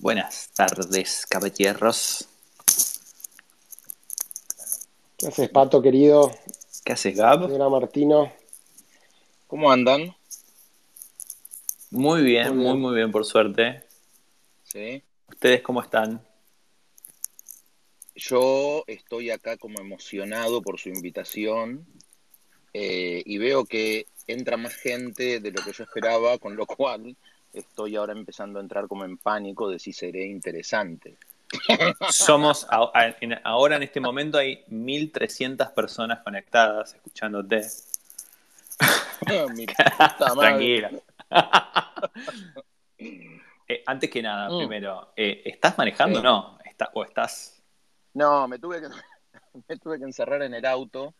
Buenas tardes, caballeros. ¿Qué haces, Pato, querido? ¿Qué haces, Gab? Señora Martino. ¿Cómo andan? Muy bien, Muy muy, bien. muy bien, por suerte. Sí. ¿Ustedes cómo están? Yo estoy acá como emocionado por su invitación eh, y veo que entra más gente de lo que yo esperaba, con lo cual estoy ahora empezando a entrar como en pánico de si seré interesante. Somos, a- a- en- ahora en este momento hay 1300 personas conectadas escuchándote. Tranquila. Eh, antes que nada, Mm. primero, eh, ¿estás manejando o Sí. no? Está- ¿O estás...? No, me tuve que, me tuve que encerrar en el auto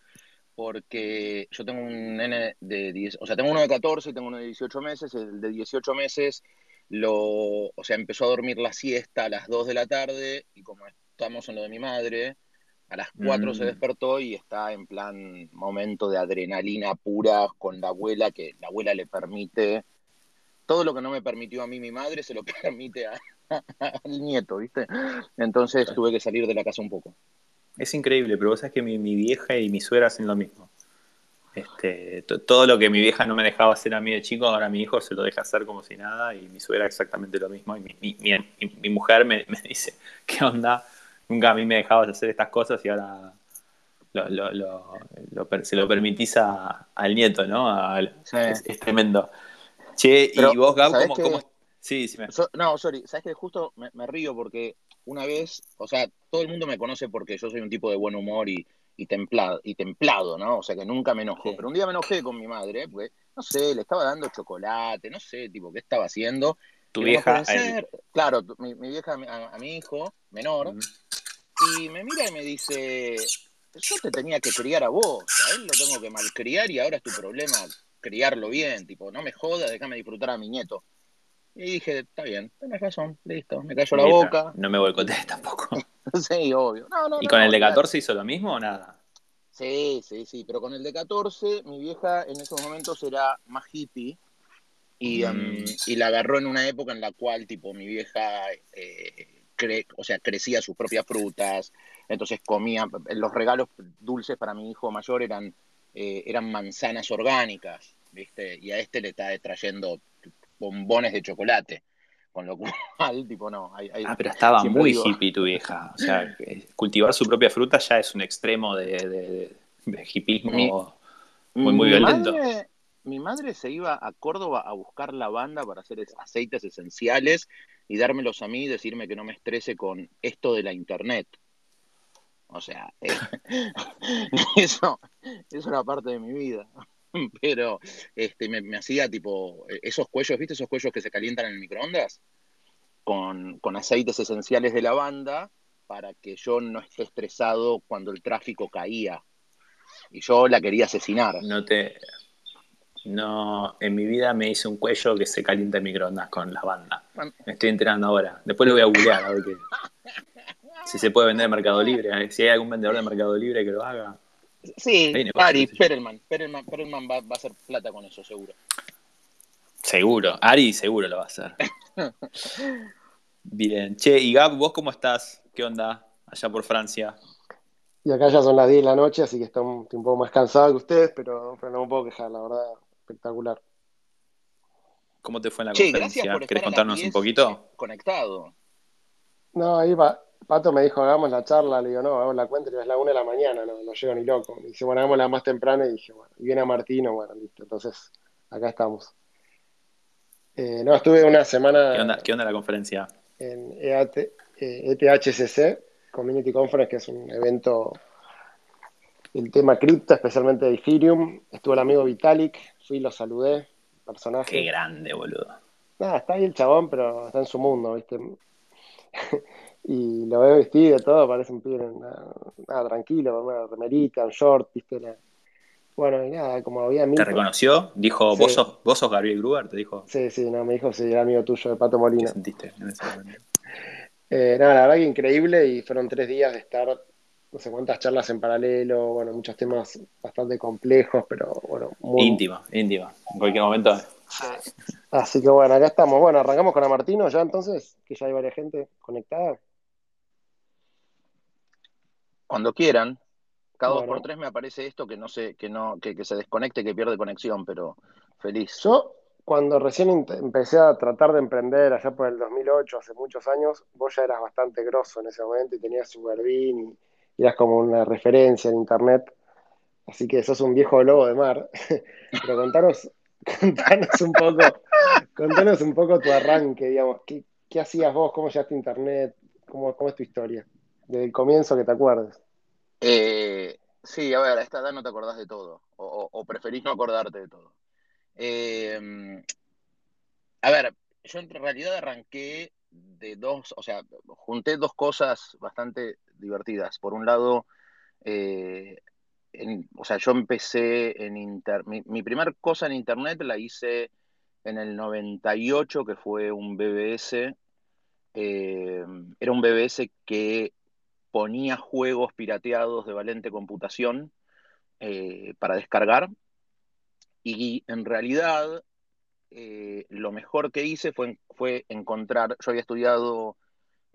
porque yo tengo un nene de 10, o sea, tengo uno de 14 y tengo uno de 18 meses. El de 18 meses lo, o sea, empezó a dormir la siesta a las 2 de la tarde y como estamos en lo de mi madre, a las 4 se Mm. despertó y está en plan momento de adrenalina pura con la abuela, que la abuela le permite todo lo que no me permitió a mí mi madre, se lo permite a- al nieto, ¿viste? Entonces tuve que salir de la casa un poco. Es increíble, pero vos sabés que mi, mi vieja y mi suegra hacen lo mismo. Este, to- todo lo que mi vieja no me dejaba hacer a mí de chico, ahora mi hijo se lo deja hacer como si nada y mi suegra exactamente lo mismo. Y mi, mi- mi- mi- mi mujer me, me dice, ¿qué onda? Nunca a mí me dejabas hacer estas cosas y ahora lo- se lo permitís a- al nieto, ¿no? Sí. es, es tremendo. Che, Pero, ¿y vos, Gab, ¿sabés cómo, cómo- Sí, sí, me- So- no, sorry, sabes que justo me, me río porque una vez, o sea, todo el mundo me conoce porque yo soy un tipo de buen humor y, y templado, y templado, ¿no? O sea que nunca me enojo. Sí. Pero un día me enojé con mi madre, porque, no sé, le estaba dando chocolate, no sé, tipo, qué estaba haciendo. tu vieja... ser, claro, mi, mi vieja a, mi- a- a mi hijo menor, y me mira y me dice, yo te tenía que criar a vos, a él lo tengo que malcriar y ahora es tu problema criarlo bien, tipo, no me jodas, déjame disfrutar a mi nieto. Y dije, está bien, tenés razón, listo, me cayó la Mira, boca. No me boicotees tampoco. sí, obvio. No, no, ¿Y no, con el de claro. 14 hizo lo mismo o nada? Sí, sí, sí, pero con el de 14, mi vieja en esos momentos era más hippie y, Mm. em, y la agarró en una época en la cual, tipo, mi vieja, eh, cre- o sea, crecía sus propias frutas, entonces comía, los regalos dulces para mi hijo mayor eran, eh, eran manzanas orgánicas, ¿viste? Y a este le está trayendo bombones de chocolate, con lo cual, tipo, no, hay, hay- Ah, pero estaba muy digo- hippie tu vieja. O sea, que cultivar su propia fruta ya es un extremo de, de, de hipismo Mi- muy, muy mi violento. Madre, mi madre se iba a Córdoba a buscar lavanda para hacer es- aceites esenciales y dármelos a mí y decirme que no me estrese con esto de la internet. O sea, eh, eso, eso era parte de mi vida. Pero este, me, me hacía tipo eh, esos cuellos, ¿viste esos cuellos que se calientan en el microondas? Con, con aceites esenciales de lavanda para que yo no esté estresado cuando el tráfico caía. Y yo la quería asesinar. No te. No, en mi vida me hice un cuello que se calienta en microondas con lavanda. Me estoy enterando ahora. Después lo voy a googlear a ver qué. Si se puede vender en Mercado Libre. eh. Si hay algún vendedor de Mercado Libre que lo haga. Sí, Ari. Perelman. Perelman, Perelman va, va a hacer plata con eso, seguro. Seguro. Ari seguro lo va a hacer. Bien. Che, y Gab, ¿vos cómo estás? ¿Qué onda allá por Francia? Y acá ya son las 10 de la noche, así que estoy un, estoy un poco más cansado que ustedes, pero, pero no me puedo quejar, la verdad, espectacular. ¿Cómo te fue en la Che, gracias conferencia? por ¿Querés estar a las contarnos un 10 poquito? conectado. No, ahí va, Pato me dijo, hagamos la charla, le digo, no, hagamos la cuenta, y es la 1 de la mañana, no, no llego ni loco. Me dice, bueno, hagámosla más temprano, y dije, bueno, y viene a Martino, bueno, listo, entonces, acá estamos. Eh, no, estuve una semana ¿Qué onda, qué onda la conferencia? en EAT, eh, ETHCC, Community Conference, que es un evento el tema cripto, especialmente de Ethereum. Estuvo el amigo Vitalik, fui y lo saludé, personaje. Qué grande, boludo. Nada, está ahí el chabón, pero está en su mundo, ¿viste? y lo veo vestido y todo, parece un pibe, nada, nada, tranquilo, una remerita, un short, ¿viste? La- Bueno, y nada, como había mil... ¿Te reconoció? Dijo, Sí. ¿vos sos, vos sos Gabriel Gruber? ¿Te dijo? Sí, sí, no, me dijo, sí, era amigo tuyo de Pato ¿Qué Molina. sentiste en ese momento? Eh, nada, la verdad que increíble y fueron tres días de estar no sé cuántas charlas en paralelo, bueno, muchos temas bastante complejos, pero bueno, muy, Íntima, íntima. En cualquier momento Así que bueno, acá estamos. Bueno, arrancamos con Amartino ya entonces, que ya hay varias gente conectada. Cuando quieran. Cada dos por tres me aparece esto que no sé, que no, que, que se desconecte, que pierde conexión, pero feliz. Yo, cuando recién empecé a tratar de emprender allá por el 2008, hace muchos años, vos ya eras bastante grosso en ese momento y tenías Superbean y eras como una referencia en internet. Así que sos un viejo lobo de mar. Pero contanos, contanos un poco, contanos un poco tu arranque, digamos. ¿Qué, qué hacías vos? ¿Cómo llegaste a internet? ¿Cómo, ¿Cómo es tu historia? Desde el comienzo que te acuerdes. Eh, sí, a ver, a esta edad no te acordás de todo, o, preferís no acordarte de todo. Eh, a ver, yo en realidad arranqué de dos, o sea, junté dos cosas bastante divertidas. Por un lado, eh, o sea, yo empecé en internet, mi, mi primera cosa en internet la hice en el 98, que fue un BBS. era un BBS que ponía juegos pirateados de Valente Computación eh, para descargar. Y en realidad eh, lo mejor que hice fue, fue encontrar, yo había estudiado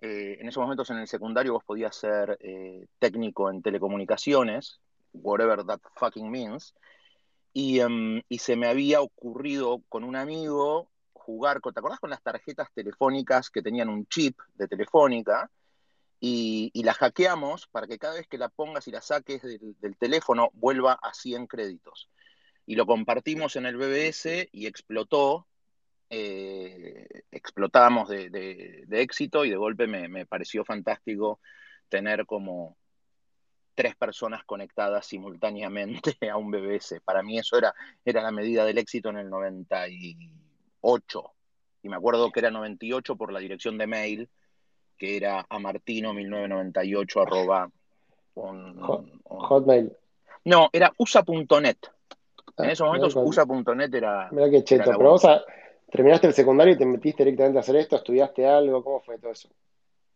eh, en esos momentos en el secundario, vos podías ser técnico en telecomunicaciones, whatever that fucking means, y, em, y, se me había ocurrido con un amigo jugar, ¿te acordás con las tarjetas telefónicas que tenían un chip de telefónica? Y, la hackeamos para que cada vez que la pongas y la saques del, teléfono vuelva a 100 créditos. Y lo compartimos en el BBS y explotó, eh, explotamos de, éxito y de golpe me, pareció fantástico tener como tres personas conectadas simultáneamente a un BBS. Para mí eso era, era la medida del éxito en el 98. Y me acuerdo que era 98 por la dirección de mail que era amartino1998 arroba Hotmail. No, era usa.net. En ah, esos momentos usa.net era. Mira qué cheto. Pero vos terminaste el secundario y te metiste directamente a hacer esto, estudiaste algo, ¿cómo fue todo eso?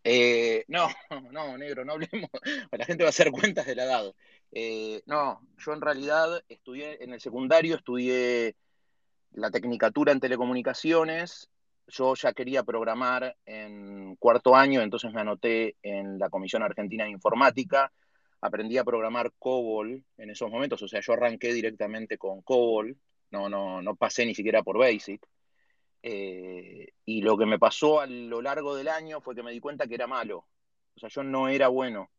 Eh, no, no, negro, no hablemos. La gente va a hacer cuentas de la edad. Eh, no, yo en realidad estudié en el secundario, estudié la tecnicatura en telecomunicaciones yo ya quería programar en cuarto año, entonces me anoté en la Comisión Argentina de Informática, aprendí a programar COBOL en esos momentos, o sea, yo arranqué directamente con COBOL, no, no, no pasé ni siquiera por BASIC. Eh, y lo que me pasó a lo largo del año fue que me di cuenta que era malo, o sea, yo no era bueno.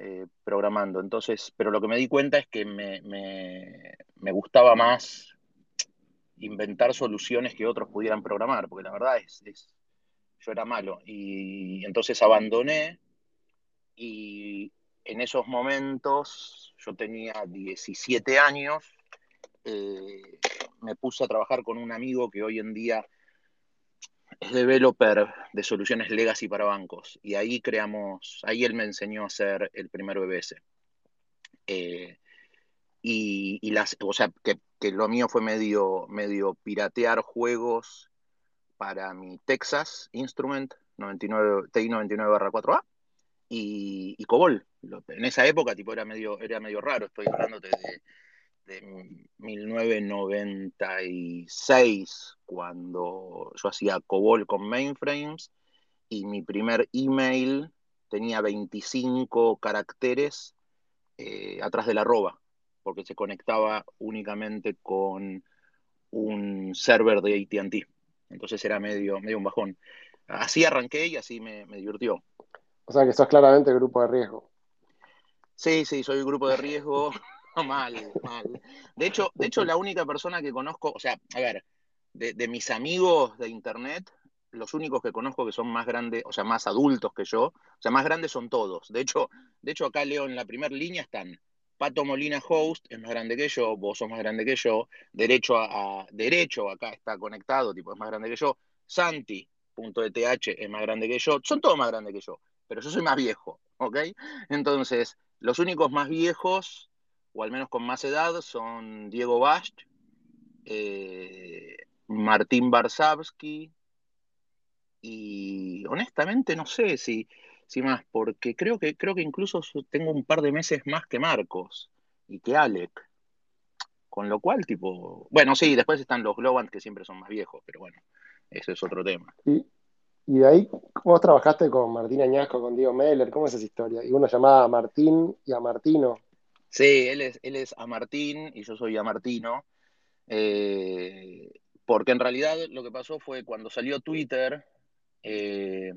Eh, programando. Entonces, pero lo que me di cuenta es que me, me gustaba más inventar soluciones que otros pudieran programar, porque la verdad es, yo era malo. Y entonces abandoné y en esos momentos, yo tenía 17 años, eh, me puse a trabajar con un amigo que hoy en día es developer de soluciones legacy para bancos. Y ahí creamos, ahí él me enseñó a hacer el primer BBS. Eh, y, las, o sea, que, lo mío fue medio, medio piratear juegos para mi Texas Instrument 99, TI 99-4A y, COBOL. En esa época, tipo, era medio, era medio raro, estoy hablando de, de 1996, cuando yo hacía COBOL con mainframes y mi primer email tenía 25 caracteres eh, atrás de la arroba porque se conectaba únicamente con un server de ATT. Entonces era medio, medio un bajón. Así arranqué y así me, me divirtió. O sea que sos claramente grupo de riesgo. Sí, sí, soy grupo de riesgo. mal, mal. De hecho, de hecho, la única persona que conozco, o sea, a ver, de, de, mis amigos de internet, los únicos que conozco que son más grandes, o sea, más adultos que yo, o sea, más grandes son todos. De hecho, de hecho acá leo en la primera línea están Pato Molina Host es más grande que yo, vos sos más grande que yo, derecho a, derecho acá está conectado, tipo es más grande que yo, Santi.eth es más grande que yo, son todos más grandes que yo, pero yo soy más viejo, ¿ok? Entonces, los únicos más viejos, o al menos con más edad, son Diego Bast, eh, Martín Barsavsky, y honestamente no sé si Sí, más, porque creo que, creo que incluso tengo un par de meses más que Marcos y que Alec. Con lo cual, tipo, bueno, sí, después están los Globant que siempre son más viejos, pero bueno, ese es otro tema. Y, y de ahí, vos trabajaste con Martín Añasco, con Diego Meller, ¿cómo es esa historia? Y uno llamaba a Martín y a Martino. Sí, él es, él es a Martín y yo soy a Martino. Eh, porque en realidad lo que pasó fue cuando salió Twitter, eh,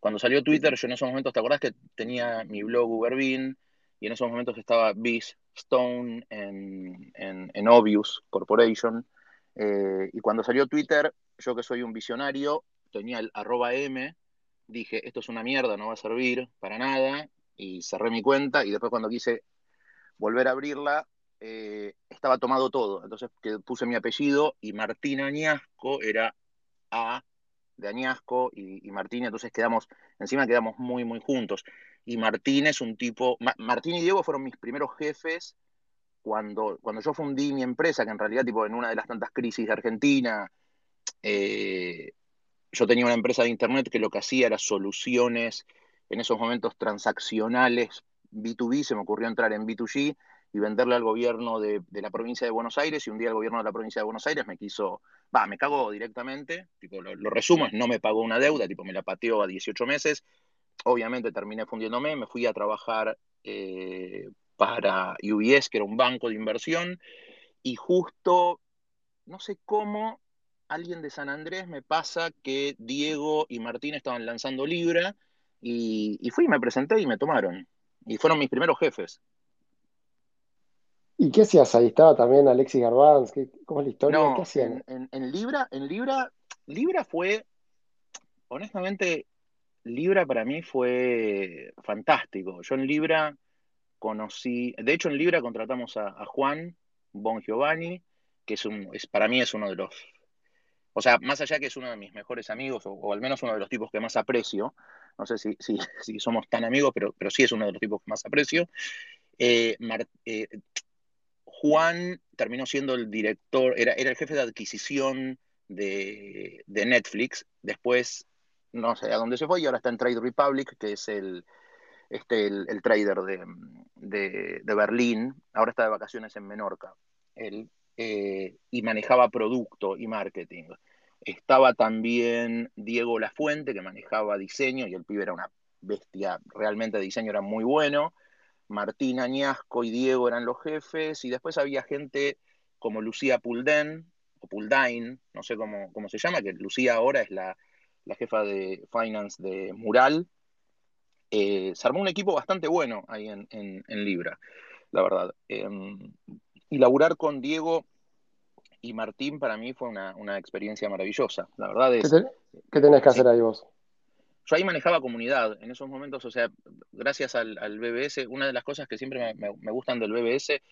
cuando salió Twitter, yo en esos momentos, ¿te acordás que tenía mi blog Uberbean? Y en esos momentos estaba Biz Stone en, en, Obvious Corporation. Eh, y cuando salió Twitter, yo que soy un visionario, tenía el arroba M, dije, esto es una mierda, no va a servir para nada, y cerré mi cuenta, y después cuando quise volver a abrirla, eh, estaba tomado todo. Entonces que puse mi apellido y Martín Añasco era A de Añasco y, Martín, entonces quedamos, encima quedamos muy, muy juntos. Y Martín es un tipo, Martín y Diego fueron mis primeros jefes cuando, cuando yo fundí mi empresa, que en realidad tipo en una de las tantas crisis de Argentina, eh, yo tenía una empresa de internet que lo que hacía era soluciones en esos momentos transaccionales B2B, se me ocurrió entrar en B2G y venderle al gobierno de, la provincia de Buenos Aires y un día el gobierno de la provincia de Buenos Aires me quiso, va, me cagó directamente, tipo, lo, resumo, es no me pagó una deuda, tipo, me la pateó a 18 meses, obviamente terminé fundiéndome, me fui a trabajar eh, para UBS, que era un banco de inversión, y justo, no sé cómo, alguien de San Andrés me pasa que Diego y Martín estaban lanzando Libra, y, y fui, me presenté y me tomaron. Y fueron mis primeros jefes. ¿Y qué hacías ahí? Estaba también Alexis Garbanz, ¿cómo es la historia? No, ¿Qué hacían? En, Libra, en Libra, Libra fue, honestamente, Libra para mí fue fantástico. Yo en Libra conocí, de hecho en Libra contratamos a, Juan Bon Giovanni, que es un, es, para mí es uno de los, o sea, más allá que es uno de mis mejores amigos, o, al menos uno de los tipos que más aprecio, no sé si, si, si, somos tan amigos, pero, pero sí es uno de los tipos que más aprecio. Eh, eh, Juan terminó siendo el director, era, era el jefe de adquisición de, Netflix, después no sé a dónde se fue y ahora está en Trade Republic, que es el, este, el, trader de, Berlín, ahora está de vacaciones en Menorca, él, eh, y manejaba producto y marketing. Estaba también Diego Lafuente, que manejaba diseño, y el pibe era una bestia, realmente de diseño era muy bueno. Martín Añasco y Diego eran los jefes, y después había gente como Lucía Pulden, o Puldain, no sé cómo, cómo se llama, que Lucía ahora es la, jefa de finance de Mural. Eh, se armó un equipo bastante bueno ahí en, Libra, la verdad. Em, y laburar con Diego y Martín para mí fue una, experiencia maravillosa. La verdad es. ¿Qué, tenés que hacer ahí vos? Yo ahí manejaba comunidad en esos momentos, o sea, gracias al, BBS, una de las cosas que siempre me, gustan del BBS,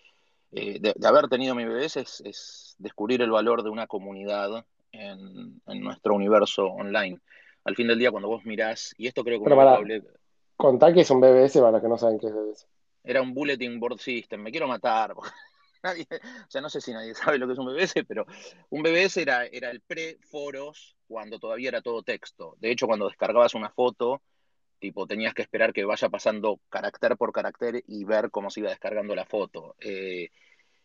eh, de, haber tenido mi BBS, es, descubrir el valor de una comunidad en, nuestro universo online. Al fin del día, cuando vos mirás, y esto creo que... Pero contá que es un BBS para los que no saben qué es BBS. Era un Bulletin Board System, me quiero matar. O sea, no sé si nadie sabe lo que es un BBS, pero un BBS era, era el pre-foros cuando todavía era todo texto. De hecho, cuando descargabas una foto, tipo, tenías que esperar que vaya pasando carácter por carácter y ver cómo se iba descargando la foto. Eh,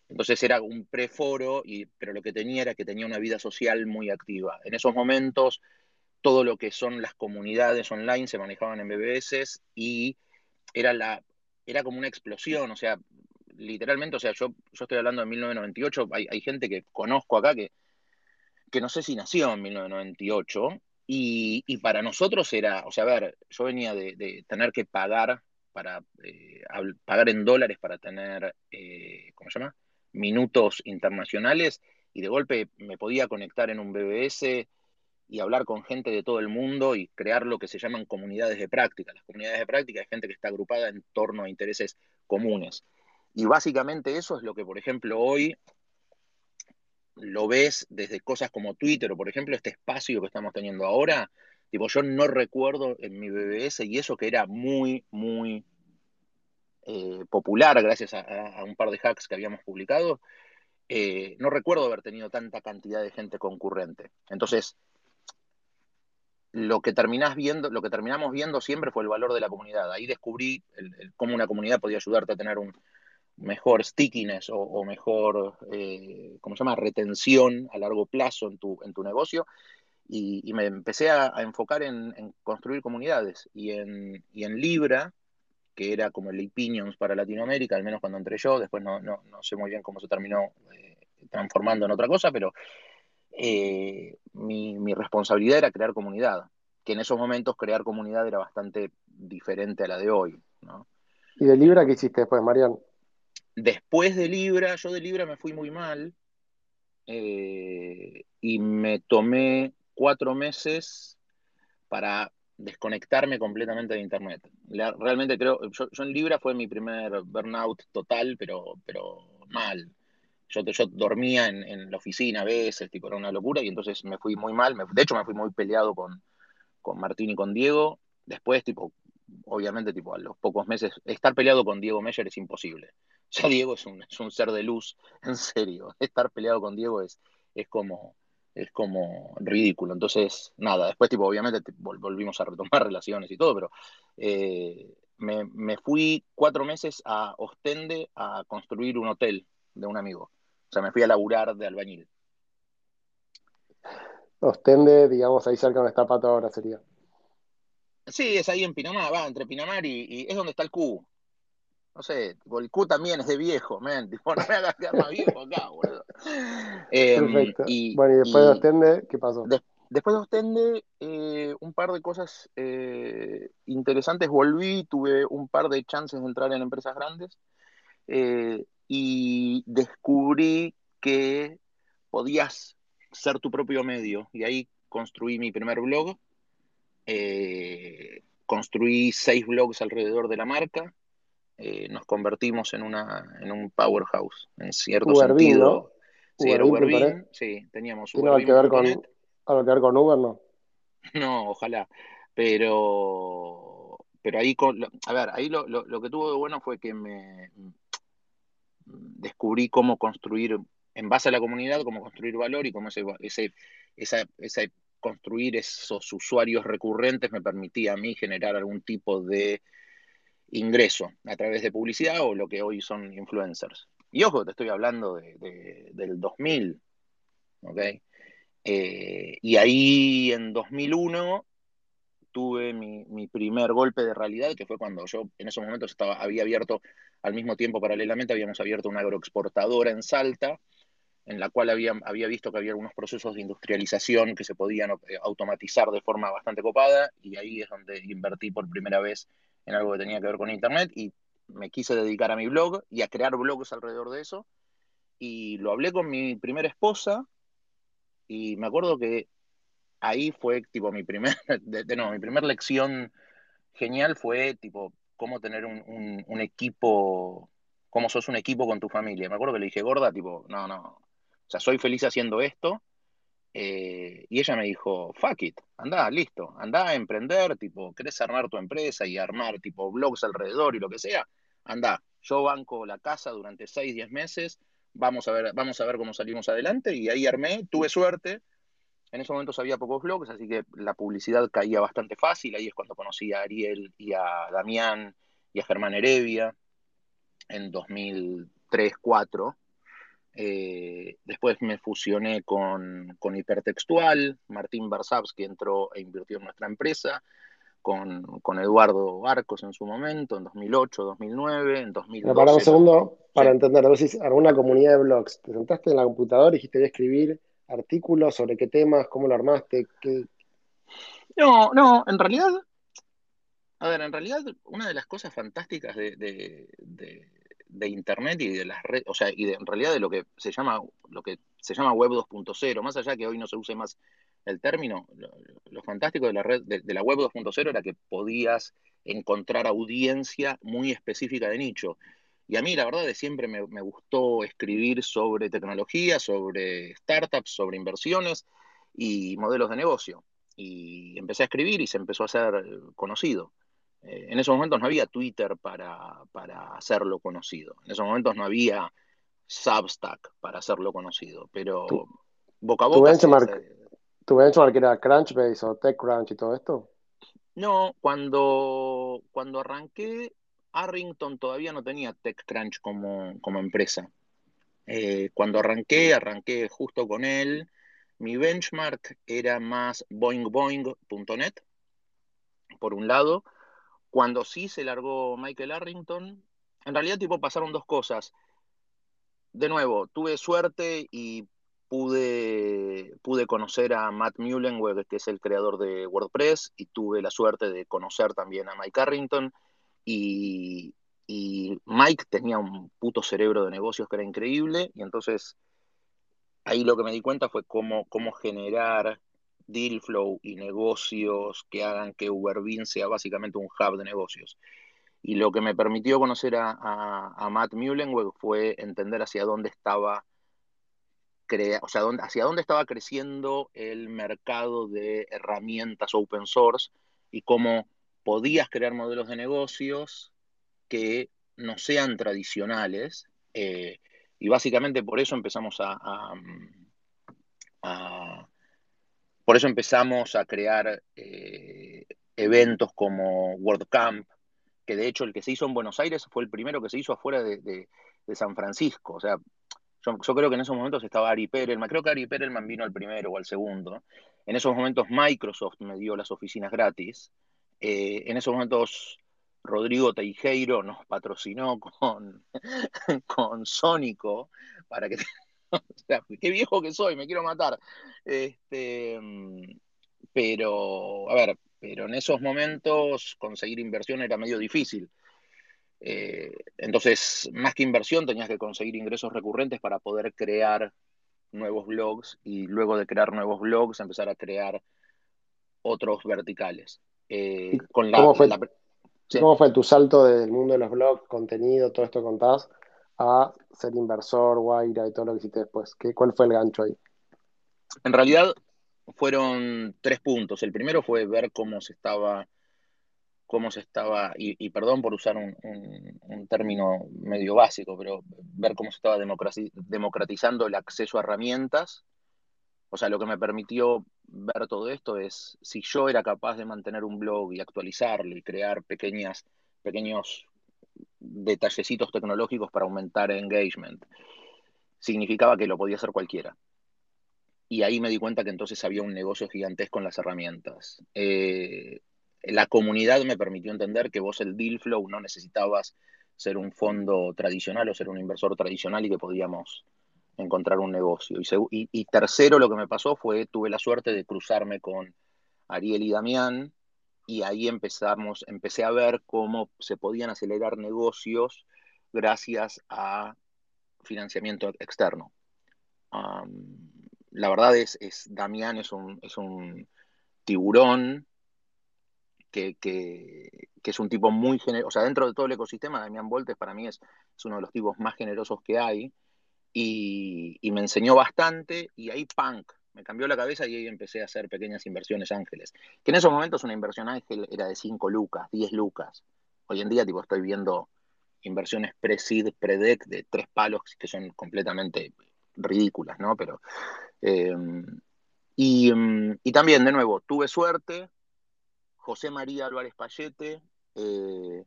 entonces era un pre-foro, pero lo que tenía era que tenía una vida social muy activa. En esos momentos, todo lo que son las comunidades online se manejaban en BBS y era, la, era como una explosión. O sea, literalmente, o sea, yo, yo estoy hablando de 1998, hay, hay gente que conozco acá que, que no sé si nació en 1998, y, y para nosotros era, o sea, a ver, yo venía de, tener que pagar para eh, pagar en dólares para tener, eh, ¿cómo se llama? Minutos internacionales y de golpe me podía conectar en un BBS y hablar con gente de todo el mundo y crear lo que se llaman comunidades de práctica. Las comunidades de práctica es gente que está agrupada en torno a intereses comunes. Y básicamente eso es lo que, por ejemplo, hoy lo ves desde cosas como Twitter o, por ejemplo, este espacio que estamos teniendo ahora. Tipo, yo no recuerdo en mi BBS y eso que era muy, muy eh, popular gracias a, un par de hacks que habíamos publicado, eh, no recuerdo haber tenido tanta cantidad de gente concurrente. Entonces, lo que terminás viendo, lo que terminamos viendo siempre fue el valor de la comunidad. Ahí descubrí cómo una comunidad podía ayudarte a tener un, mejor stickiness o, mejor, eh, ¿cómo se llama?, retención a largo plazo en tu, en tu negocio. Y, me empecé a, enfocar en, construir comunidades. Y en, y en Libra, que era como el Opinions para Latinoamérica, al menos cuando entré yo, después no, no, no sé muy bien cómo se terminó eh, transformando en otra cosa, pero eh, mi, mi, responsabilidad era crear comunidad, que en esos momentos crear comunidad era bastante diferente a la de hoy. ¿Y de Libra qué hiciste después, Marian? Después de Libra, yo de Libra me fui muy mal eh, y me tomé cuatro meses para desconectarme completamente de Internet. realmente creo, yo, en Libra fue mi primer burnout total, pero, pero mal. Yo, yo dormía en, la oficina a veces, tipo, era una locura, y entonces me fui muy mal. de hecho, me fui muy peleado con, con Martín y con Diego. Después, tipo, obviamente, tipo, a los pocos meses, estar peleado con Diego Meyer es imposible. Ya Diego es un, es un ser de luz, en serio. Estar peleado con Diego es, es como es como ridículo. Entonces, nada, después, tipo, obviamente volvimos a retomar relaciones y todo, pero eh, me, me, fui cuatro meses a Ostende a construir un hotel de un amigo. O sea, me fui a laburar de albañil. Ostende, digamos, ahí cerca donde está Pato ahora sería. Sí, es ahí en Pinamar, va, entre Pinamar y, es donde está el Q. No sé, el Q también es de viejo, men. Tipo, no me hagas quedar más viejo acá, boludo. Em, Perfecto. bueno, y después de Ostende, ¿qué pasó? después de Ostende, eh, un par de cosas eh, interesantes. Volví, tuve un par de chances de entrar en empresas grandes eh, y descubrí que podías ser tu propio medio. Y ahí construí mi primer blog eh, construí seis blogs alrededor de la marca. Eh, nos convertimos en, una, en un powerhouse, en cierto sentido. Sí, Uber sí, teníamos Uber algo que, ver con, algo que ver con Uber, no? No, ojalá. Pero, pero ahí, a ver, ahí lo, lo, que tuvo de bueno fue que me descubrí cómo construir, en base a la comunidad, cómo construir valor y cómo ese, ese, esa, esa construir esos usuarios recurrentes me permitía a mí generar algún tipo de ingreso a través de publicidad o lo que hoy son influencers. Y ojo, te estoy hablando de, del 2000, ¿ok? Eh, y ahí en 2001 tuve mi, mi, primer golpe de realidad, que fue cuando yo en esos momentos estaba, había abierto, al mismo tiempo paralelamente, habíamos abierto una agroexportadora en Salta, en la cual había, había visto que había algunos procesos de industrialización que se podían eh, automatizar de forma bastante copada y ahí es donde invertí por primera vez en algo que tenía que ver con Internet y me quise dedicar a mi blog y a crear blogs alrededor de eso y lo hablé con mi primera esposa y me acuerdo que ahí fue tipo mi primer, de, no, mi primera lección genial fue tipo cómo tener un, un equipo, cómo sos un equipo con tu familia. Me acuerdo que le dije, gorda, tipo, no, no, o sea, soy feliz haciendo esto. Eh, y ella me dijo, fuck it, anda, listo, anda a emprender, tipo, ¿querés armar tu empresa y armar tipo blogs alrededor y lo que sea? Anda, yo banco la casa durante 6, 10 meses, vamos a, ver, vamos a ver cómo salimos adelante y ahí armé, tuve suerte. En ese momento había pocos blogs, así que la publicidad caía bastante fácil. Ahí es cuando conocí a Ariel y a Damián y a Germán Heredia en 2003, 2004. Eh, después me fusioné con, Hipertextual, Martín Barsavsky entró e invirtió en nuestra empresa, con, Eduardo Arcos en su momento, en 2008, 2009, en 2012. Para un segundo, para entender, a veces alguna comunidad de blogs, te sentaste en la computadora y dijiste voy a escribir artículos sobre qué temas, cómo lo armaste, qué... No, no, en realidad, a ver, en realidad una de las cosas fantásticas de de internet y de las redes, o sea, y de, en realidad de lo que se llama lo que se llama web 2.0, más allá que hoy no se use más el término, lo, fantástico de la red de, la web 2.0 era que podías encontrar audiencia muy específica de nicho. Y a mí la verdad de siempre me, me gustó escribir sobre tecnología, sobre startups, sobre inversiones y modelos de negocio. Y empecé a escribir y se empezó a ser conocido. Eh, en esos momentos no había Twitter para, hacerlo conocido. En esos momentos no había Substack para hacerlo conocido. Pero boca a boca. ¿Tu benchmark, era Crunchbase o TechCrunch y todo esto? No, cuando, cuando arranqué, Arrington todavía no tenía TechCrunch como, como empresa. Eh, cuando arranqué, arranqué justo con él. Mi benchmark era más boingboing.net, por un lado. Cuando sí se largó Michael Arrington, en realidad tipo pasaron dos cosas. De nuevo, tuve suerte y pude, pude conocer a Matt Mullenweg, que es el creador de WordPress, y tuve la suerte de conocer también a Mike Arrington. Y, y Mike tenía un puto cerebro de negocios que era increíble, y entonces ahí lo que me di cuenta fue cómo, cómo generar deal flow y negocios que hagan que Uberbean sea básicamente un hub de negocios. Y lo que me permitió conocer a, a, Matt Mullenweg fue entender hacia dónde estaba o sea, hacia dónde estaba creciendo el mercado de herramientas open source y cómo podías crear modelos de negocios que no sean tradicionales. Eh, y básicamente por eso empezamos a, por eso empezamos a crear eh, eventos como WordCamp, que de hecho el que se hizo en Buenos Aires fue el primero que se hizo afuera de, San Francisco. O sea, yo, creo que en esos momentos estaba Ari Perelman, creo que Ari Perelman vino al primero o al segundo. En esos momentos Microsoft me dio las oficinas gratis. Eh, en esos momentos Rodrigo Teijeiro nos patrocinó con, con Sónico para que... o sea, qué viejo que soy, me quiero matar. Este, pero, a ver, pero en esos momentos conseguir inversión era medio difícil. Eh, entonces, más que inversión, tenías que conseguir ingresos recurrentes para poder crear nuevos blogs y luego de crear nuevos blogs empezar a crear otros verticales. Eh, con ¿Cómo, fue, ¿Cómo fue tu salto del mundo de los blogs, contenido, todo esto contás, a ser inversor, Guaira y todo lo que hiciste después? ¿Qué, ¿Cuál fue el gancho ahí? En realidad fueron tres puntos. El primero fue ver cómo se estaba, cómo se estaba, y, perdón por usar un, término medio básico, pero ver cómo se estaba democratizando el acceso a herramientas. O sea, lo que me permitió ver todo esto es si yo era capaz de mantener un blog y actualizarlo y crear pequeñas, pequeños detallecitos tecnológicos para aumentar engagement, significaba que lo podía hacer cualquiera. Y ahí me di cuenta que entonces había un negocio gigantesco en las herramientas. Eh, la comunidad me permitió entender que vos el deal flow no necesitabas ser un fondo tradicional o ser un inversor tradicional y que podíamos encontrar un negocio. Y, tercero, lo que me pasó fue, tuve la suerte de cruzarme con Ariel y Damián, y ahí empezamos, empecé a ver cómo se podían acelerar negocios gracias a financiamiento externo. la verdad es, es Damián es un, es un tiburón que, es un tipo muy generoso, o sea, dentro de todo el ecosistema, Damián Voltes para mí es, es uno de los tipos más generosos que hay y, me enseñó bastante y ahí punk, me cambió la cabeza y ahí empecé a hacer pequeñas inversiones ángeles. Que en esos momentos una inversión ángel era de 5 lucas, 10 lucas. Hoy en día tipo estoy viendo inversiones pre-seed, pre-deck de tres palos que son completamente ridículas, ¿no? Pero, em, em, y, también, de nuevo, tuve suerte. José María Álvarez Payete, eh,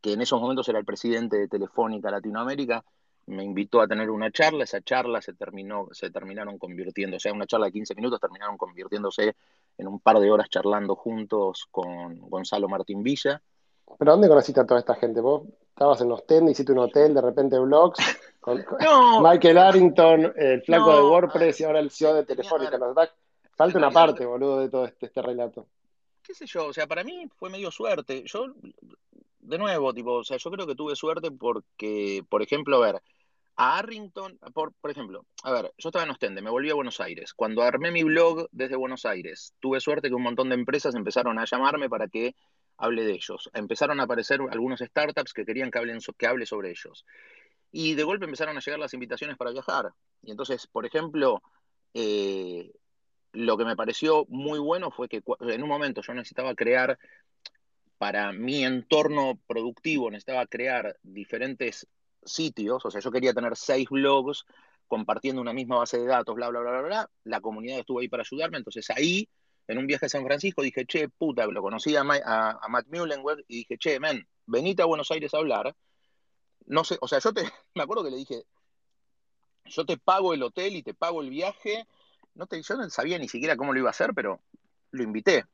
que en esos momentos era el presidente de Telefónica Latinoamérica, me invitó a tener una charla, esa charla se terminó, se terminaron convirtiendo, o sea, una charla de 15 minutos terminaron convirtiéndose en un par de horas charlando juntos con Gonzalo Martín Villa. ¿Pero dónde conociste a toda esta gente? ¿Vos estabas en los TEN, hiciste un hotel, de repente blogs, con, Michael Arrington, el flaco de WordPress y ahora el CEO de Telefónica. Falta una parte, boludo, de todo este, este relato. ¿Qué sé yo? O sea, para mí fue medio suerte. Yo, de nuevo, tipo, o sea, yo creo que tuve suerte porque, por ejemplo, a ver, a Arrington, por, por ejemplo, a ver, yo estaba en Ostende, me volví a Buenos Aires. Cuando armé mi blog desde Buenos Aires, tuve suerte que un montón de empresas empezaron a llamarme para que hable de ellos. Empezaron a aparecer algunos startups que querían que, hablen, que hable sobre ellos. Y de golpe empezaron a llegar las invitaciones para viajar. Y entonces, por ejemplo, eh, lo que me pareció muy bueno fue que en un momento yo necesitaba crear, para mi entorno productivo, necesitaba crear diferentes sitios, o sea, yo quería tener seis blogs compartiendo una misma base de datos, bla, bla, bla, bla, bla. La comunidad estuvo ahí para ayudarme, entonces ahí, en un viaje a San Francisco, dije, che, puta, lo conocí a, Matt Mullenweg y dije, che, men, venite a Buenos Aires a hablar. No sé, o sea, yo te, me acuerdo que le dije, yo te pago el hotel y te pago el viaje. No te, yo no sabía ni siquiera cómo lo iba a hacer, pero lo invité.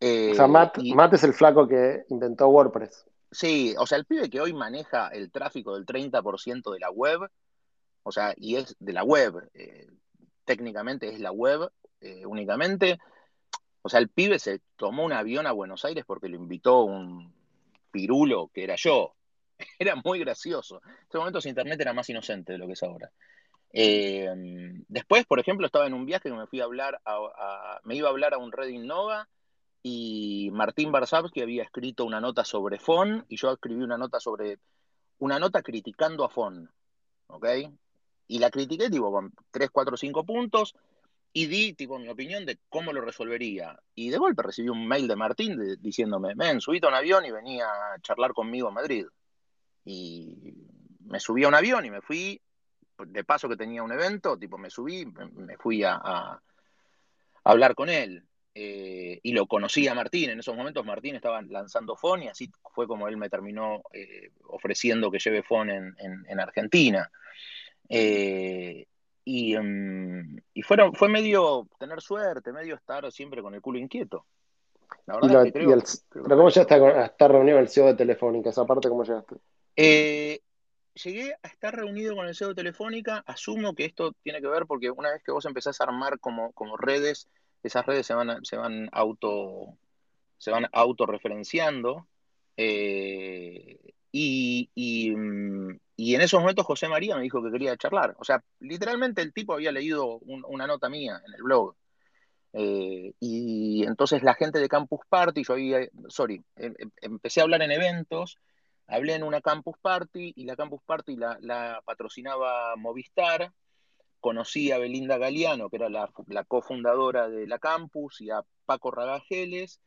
o sea, Matt, Eh, y- Matt es el flaco que inventó WordPress. Sí, o sea, el pibe que hoy maneja el tráfico del 30% de la web, o sea, y es de la web, eh, técnicamente es la web eh, únicamente. O sea, el pibe se tomó un avión a Buenos Aires porque lo invitó un pirulo que era yo. Era muy gracioso. En ese momento internet era más inocente de lo que es ahora. Eh, después, por ejemplo, estaba en un viaje que me fui a hablar, a, me iba a hablar a un Redding Nova y Martín Barsavsky había escrito una nota sobre FON y yo escribí una nota sobre, una nota criticando a FON, ¿ok? Y la critiqué tipo con 3, 4, 5 puntos y di tipo mi opinión de cómo lo resolvería. Y de golpe recibí un mail de Martín de- diciéndome, ven, subite a un avión y venía a charlar conmigo a Madrid. Y me subí a un avión y me fui, de paso que tenía un evento, tipo me subí, me, me fui a, hablar con él. Eh, y lo conocí a Martín. En esos momentos Martín estaba lanzando FON y así fue como él me terminó eh, ofreciendo que lleve FON en, en- en Argentina. Eh, y mm, y fueron, fue medio tener suerte, medio estar siempre con el culo inquieto. La Y verdad lo- es que y creo, el- creo que pero ¿cómo llegaste a, estar reunido en el CEO de Telefónica? Esa parte, ¿cómo llegaste? Llegué a estar reunido con el CEO de Telefónica. Asumo que esto tiene que ver porque una vez que vos empezás a armar como, como redes, esas redes se van, se van auto, se van autorreferenciando. eh, y, y, y en esos momentos José María me dijo que quería charlar. O sea, literalmente el tipo había leído un- una nota mía en el blog. Eh, y entonces la gente de Campus Party, yo había, sorry, em- em- empecé a hablar en eventos, hablé en una Campus Party y la Campus Party la, la patrocinaba Movistar, conocí a Belinda Galeano, que era la, cofundadora de la Campus, y a Paco Ragajeles,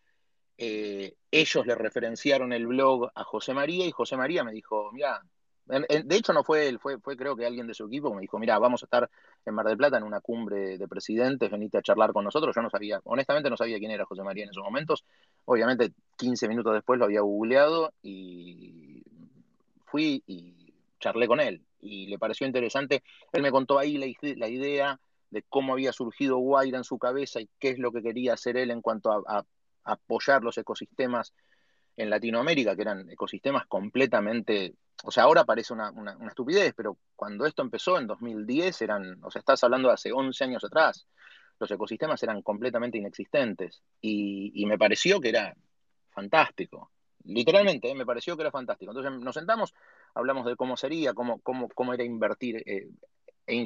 eh, ellos le referenciaron el blog a José María y José María me dijo, mira, de hecho no fue él, fue, fue creo que alguien de su equipo me dijo, mira, vamos a estar en Mar del Plata en una cumbre de presidentes, venite a charlar con nosotros. Yo no sabía, honestamente no sabía quién era José María en esos momentos. Obviamente 15 minutos después lo había googleado y fui y charlé con él y le pareció interesante. Él me contó ahí la, la idea de cómo había surgido Guaira en su cabeza y qué es lo que quería hacer él en cuanto a, apoyar los ecosistemas en Latinoamérica, que eran ecosistemas completamente, o sea, ahora parece una, una, una, estupidez, pero cuando esto empezó en 2010 eran, o sea, estás hablando de hace 11 años atrás, los ecosistemas eran completamente inexistentes y, y me pareció que era fantástico, literalmente, ¿eh? me pareció que era fantástico. Entonces nos sentamos, hablamos de cómo sería, cómo, cómo, cómo era invertir, eh,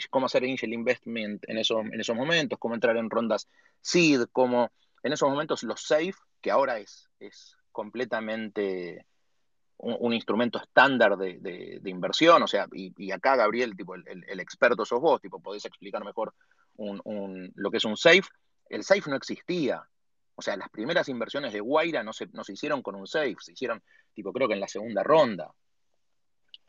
cómo hacer angel investment en esos, en esos momentos, cómo entrar en rondas seed, cómo en esos momentos los safe, que ahora es, es completamente un, instrumento estándar de, de, inversión, o sea, y, y acá Gabriel, tipo, el, el, el, experto sos vos, tipo, podés explicar mejor un, un, lo que es un safe. El safe no existía. O sea, las primeras inversiones de Guaira no se, no se hicieron con un safe, se hicieron, tipo, creo que en la segunda ronda.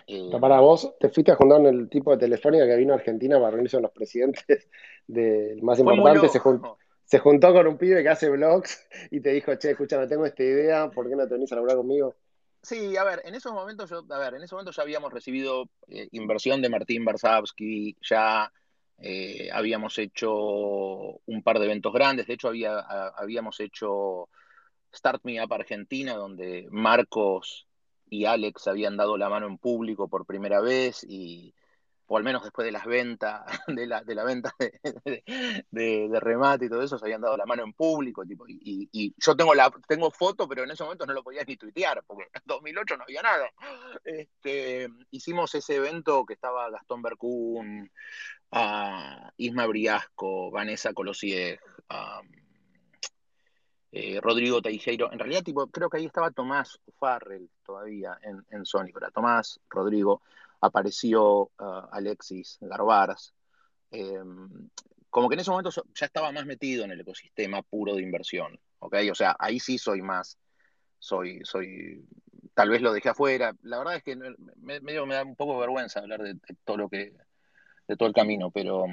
Eh, para vos, te fuiste a juntar con el tipo de Telefónica que vino a Argentina para reunirse con los presidentes del más importante, se juntó, se juntó con un pibe que hace blogs y te dijo, che, escucha, no tengo esta idea, ¿por qué no te venís a laburar conmigo? Sí, a ver, en esos momentos yo, a ver, en esos momentos ya habíamos recibido eh, inversión de Martín Barsavsky, ya eh, habíamos hecho un par de eventos grandes, de hecho había, a, habíamos hecho Start Me Up Argentina, donde Marcos y Alex habían dado la mano en público por primera vez y o al menos después de las ventas, de la, de la venta de, de, de, remate y todo eso, se habían dado la mano en público. Tipo, y, y, yo tengo la tengo foto, pero en ese momento no lo podías ni tuitear, porque en 2008 no había nada. Este, hicimos ese evento que estaba Gastón Bercún, uh, Isma Briasco, Vanessa Colosier, um, eh, Rodrigo Teijeiro. En realidad, tipo, creo que ahí estaba Tomás Farrell todavía en, Sony, pero Tomás, Rodrigo apareció uh, Alexis Garbars. Eh, como que en ese momento ya estaba más metido en el ecosistema puro de inversión, ¿ok? O sea, ahí sí soy más, soy, soy, tal vez lo dejé afuera. La verdad es que me, medio me da un poco de vergüenza hablar de, de, todo lo que, de todo el camino, pero...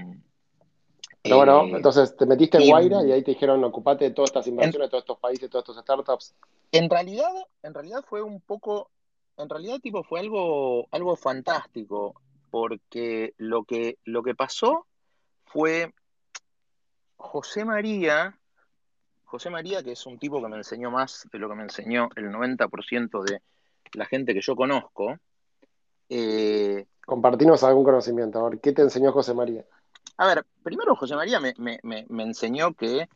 Pero bueno, eh, entonces te metiste en Guaira y ahí te dijeron, ocupate de todas estas inversiones, de todos estos países, de todos estos startups. En realidad, en realidad fue un poco en realidad, tipo, fue algo, algo fantástico, porque lo que, lo que pasó fue José María, José María, que es un tipo que me enseñó más de lo que me enseñó el 90% de la gente que yo conozco. Eh, Compartimos algún conocimiento. A ver, ¿qué te enseñó José María? A ver, primero José María me, enseñó que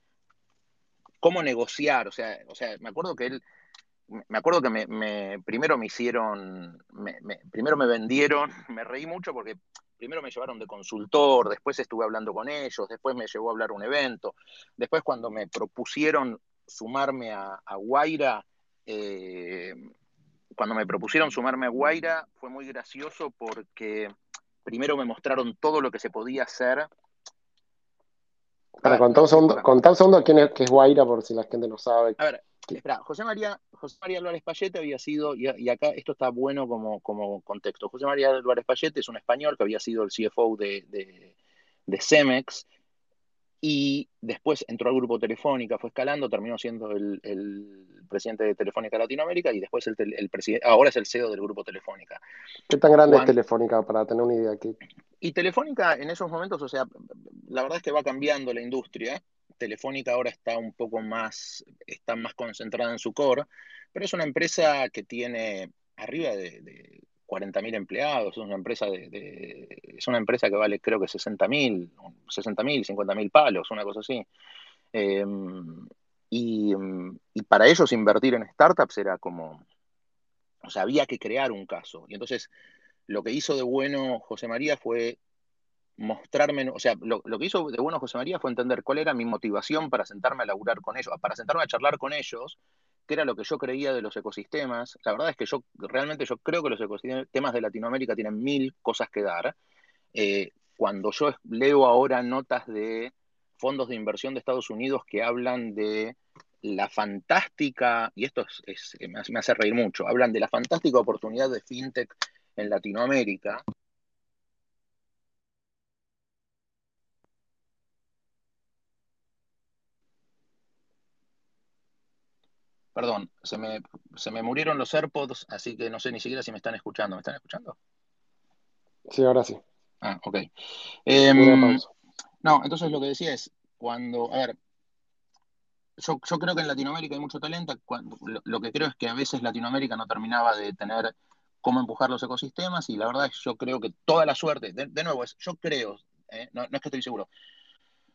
cómo negociar, o sea, o sea, me acuerdo que él, me acuerdo que me, primero me hicieron, primero me vendieron, me reí mucho porque primero me llevaron de consultor, después estuve hablando con ellos, después me llevó a hablar un evento, después cuando me propusieron sumarme a, Guaira, eh, cuando me propusieron sumarme a Guaira fue muy gracioso porque primero me mostraron todo lo que se podía hacer. Para contar un segundo, contar un segundo quién es, qué es Guaira por si la gente no sabe. A ver, espera, José María, José María Álvarez Payete había sido, y, acá esto está bueno como, como contexto, José María Álvarez Payete es un español que había sido el CFO de, de, de Cemex, y después entró al grupo Telefónica, fue escalando, terminó siendo el, presidente de Telefónica Latinoamérica y después el, el presidente, ahora es el CEO del grupo Telefónica. ¿Qué tan grande es Telefónica para tener una idea aquí? Y Telefónica en esos momentos, o sea, la verdad es que va cambiando la industria. Telefónica ahora está un poco más, está más concentrada en su core, pero es una empresa que tiene arriba de 40.000 empleados, es una empresa de, es una empresa que vale creo que 60.000, 60.000, 50.000 palos, una cosa así. Em, y, y, para ellos invertir en startups era como, o sea, había que crear un caso. Y entonces lo que hizo de bueno José María fue mostrarme, o sea, lo, lo, que hizo de bueno José María fue entender cuál era mi motivación para sentarme a laburar con ellos, para sentarme a charlar con ellos que era lo que yo creía de los ecosistemas. La verdad es que yo realmente yo creo que los ecosistemas de Latinoamérica tienen mil cosas que dar. Eh, cuando yo leo ahora notas de fondos de inversión de Estados Unidos que hablan de la fantástica, y esto es, me hace reír mucho, hablan de la fantástica oportunidad de fintech en Latinoamérica, Perdón, se me, se me murieron los AirPods, así que no sé ni siquiera si me están escuchando. ¿Me están escuchando? Sí, ahora sí. Ah, ok. Em, no, entonces lo que decía es, cuando, a ver, yo, creo que en Latinoamérica hay mucho talento. lo, que creo es que a veces Latinoamérica no terminaba de tener cómo empujar los ecosistemas y la verdad es yo creo que toda la suerte, de, nuevo, es, yo creo, eh, no, no es que estoy seguro,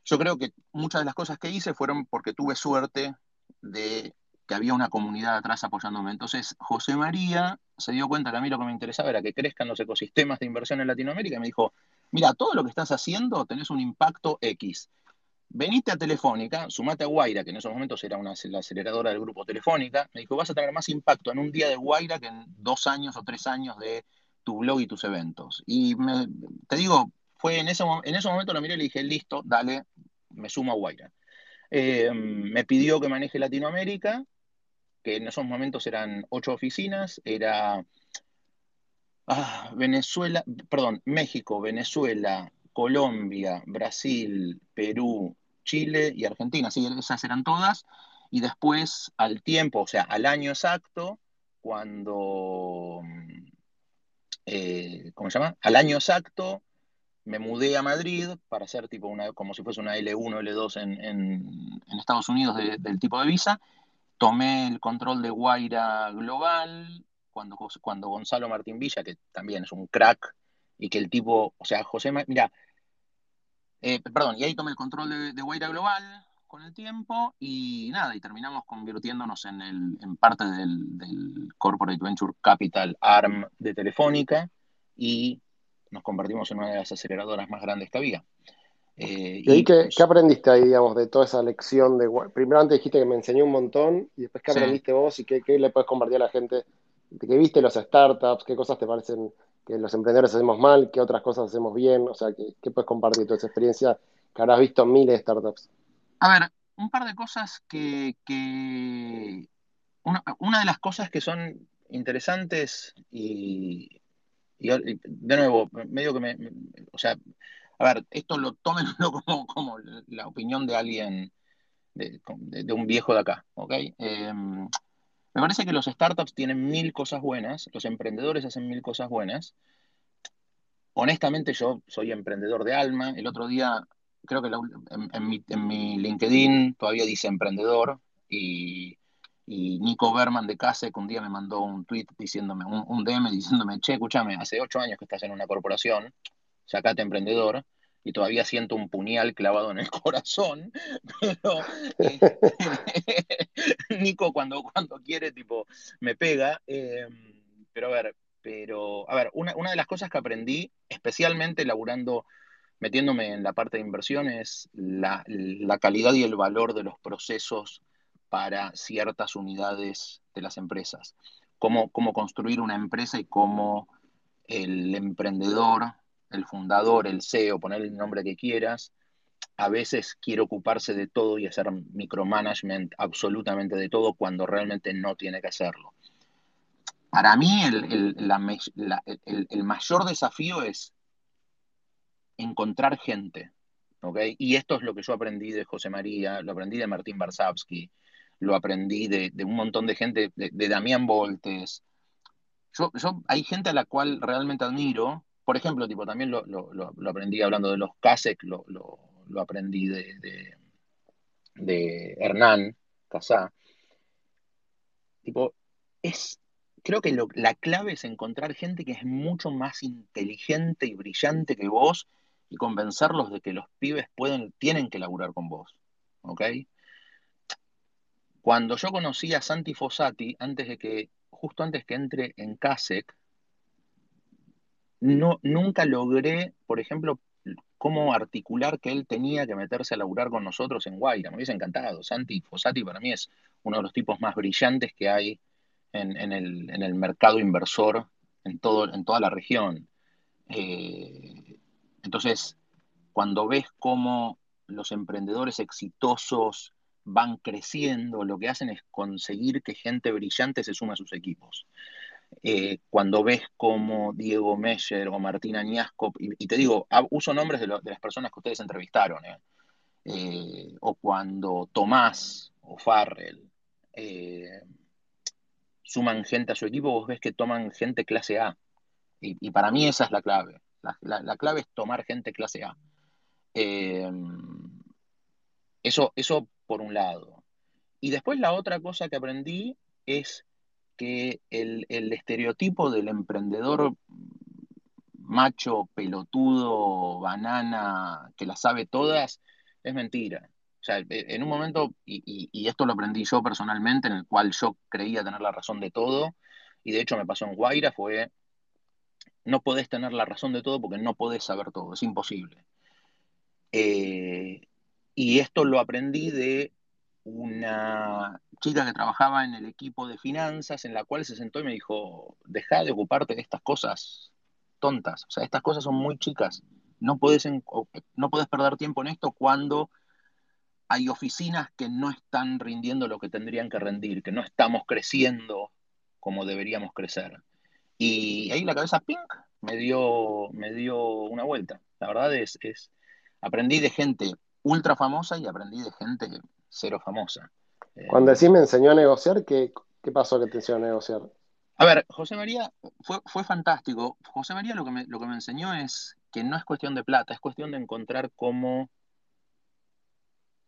yo creo que muchas de las cosas que hice fueron porque tuve suerte de que había una comunidad atrás apoyándome. Entonces, José María se dio cuenta que a mí lo que me interesaba era que crezcan los ecosistemas de inversión en Latinoamérica y me dijo, mira, todo lo que estás haciendo tenés un impacto X. Venite a Telefónica, sumate a Guaira, que en esos momentos era una, la aceleradora del grupo Telefónica, me dijo, vas a tener más impacto en un día de Guaira que en dos años o tres años de tu blog y tus eventos. Y te digo, fue en ese, en ese momento lo miré y le dije, listo, dale, me sumo a Guaira. Eh, me pidió que maneje Latinoamérica que en esos momentos eran ocho oficinas, era ah, Venezuela, perdón, México, Venezuela, Colombia, Brasil, Perú, Chile y Argentina, sí, esas eran todas, y después al tiempo, o sea, al año exacto, cuando, eh, ¿cómo se llama? Al año exacto me mudé a Madrid para hacer tipo una, como si fuese una L1, L2 en, Estados Unidos del tipo de visa, tomé el control de Guaira Global cuando, cuando Gonzalo Martín Villa, que también es un crack, y que el tipo, o sea, José, mira, eh, perdón, y ahí tomé el control de, de, Guaira Global con el tiempo y nada, y terminamos convirtiéndonos en, el, en parte del, del Corporate Venture Capital ARM de Telefónica y nos convertimos en una de las aceleradoras más grandes que había. Eh, ¿Y, qué, aprendiste ahí, digamos, de toda esa lección? de Primero antes dijiste que me enseñó un montón, y después qué aprendiste vos y qué, le puedes compartir a la gente que viste los startups, qué cosas te parecen que los emprendedores hacemos mal, qué otras cosas hacemos bien, o sea, qué, puedes compartir esa experiencia que habrás visto en miles de startups. A ver, un par de cosas que... Una, de las cosas que son interesantes y, y de nuevo, medio que me... O sea, a ver, esto lo tomen como, la opinión de alguien, de, un viejo de acá, ¿ok? Em, Me parece que los startups tienen mil cosas buenas, los emprendedores hacen mil cosas buenas. Honestamente, yo soy emprendedor de alma. El otro día, creo que en, mi, LinkedIn todavía dice emprendedor y, Nico Berman de CASEC un día me mandó un tweet diciéndome, un, un DM diciéndome, che, escúchame, hace ocho años que estás en una corporación, sacate emprendedor y todavía siento un puñal clavado en el corazón, pero este, Nico cuando, cuando quiere, tipo, me pega. Em, pero a ver, pero, a ver, una, de las cosas que aprendí, especialmente laburando, metiéndome en la parte de inversiones, la, la calidad y el valor de los procesos para ciertas unidades de las empresas. Cómo, cómo construir una empresa y cómo el emprendedor el fundador, el CEO, poner el nombre que quieras, a veces quiere ocuparse de todo y hacer micromanagement absolutamente de todo cuando realmente no tiene que hacerlo. Para mí el, mayor desafío es encontrar gente. Y esto es lo que yo aprendí de José María, lo aprendí de Martín Barsavsky, lo aprendí de, un montón de gente, de, Damián Voltes. Yo, hay gente a la cual realmente admiro, por ejemplo, tipo, también lo, aprendí hablando de los CASEC, lo, aprendí de, de, Hernán Casá. Tipo, es, creo que la clave es encontrar gente que es mucho más inteligente y brillante que vos y convencerlos de que los pibes pueden, tienen que laburar con vos. ¿Ok? Cuando yo conocí a Santi Fossati, antes de que, justo antes que entre en CASEC, no, nunca logré, por ejemplo, cómo articular que él tenía que meterse a laburar con nosotros en Guaira. Me hubiese encantado. Santi Fossati para mí es uno de los tipos más brillantes que hay en, el, mercado inversor en, toda la región. Eh, entonces, cuando ves cómo los emprendedores exitosos van creciendo, lo que hacen es conseguir que gente brillante se sume a sus equipos. Eh, cuando ves como Diego Meyer o Martín Añasco, y, te digo, uso nombres de, las personas que ustedes entrevistaron, ¿eh? Eh, o cuando Tomás o Farrell suman gente a su equipo, vos ves que toman gente clase A. Y, para mí esa es la clave. La, clave es tomar gente clase A. eso, eso por un lado. Y después la otra cosa que aprendí es que el, estereotipo del emprendedor macho, pelotudo, banana, que la sabe todas, es mentira. O sea, e, en un momento, y, esto lo aprendí yo personalmente, en el cual yo creía tener la razón de todo, y de hecho me pasó en Guaira, fue, no podés tener la razón de todo porque no podés saber todo, es imposible. Eh, y esto lo aprendí de una chica que trabajaba en el equipo de finanzas, en la cual se sentó y me dijo, deja de ocuparte de estas cosas tontas, o sea, estas cosas son muy chicas, no puedes, no perder tiempo en esto cuando hay oficinas que no están rindiendo lo que tendrían que rendir, que no estamos creciendo como deberíamos crecer. Y ahí la cabeza pink me dio, me dio una vuelta. La verdad es, es, aprendí de gente ultra famosa y aprendí de gente cero famosa. Cuando decís me enseñó a negociar, ¿qué, pasó que te enseñó a negociar? A ver, José María fue, fantástico. José María lo que, me, lo que me enseñó es que no es cuestión de plata, es cuestión de encontrar cómo,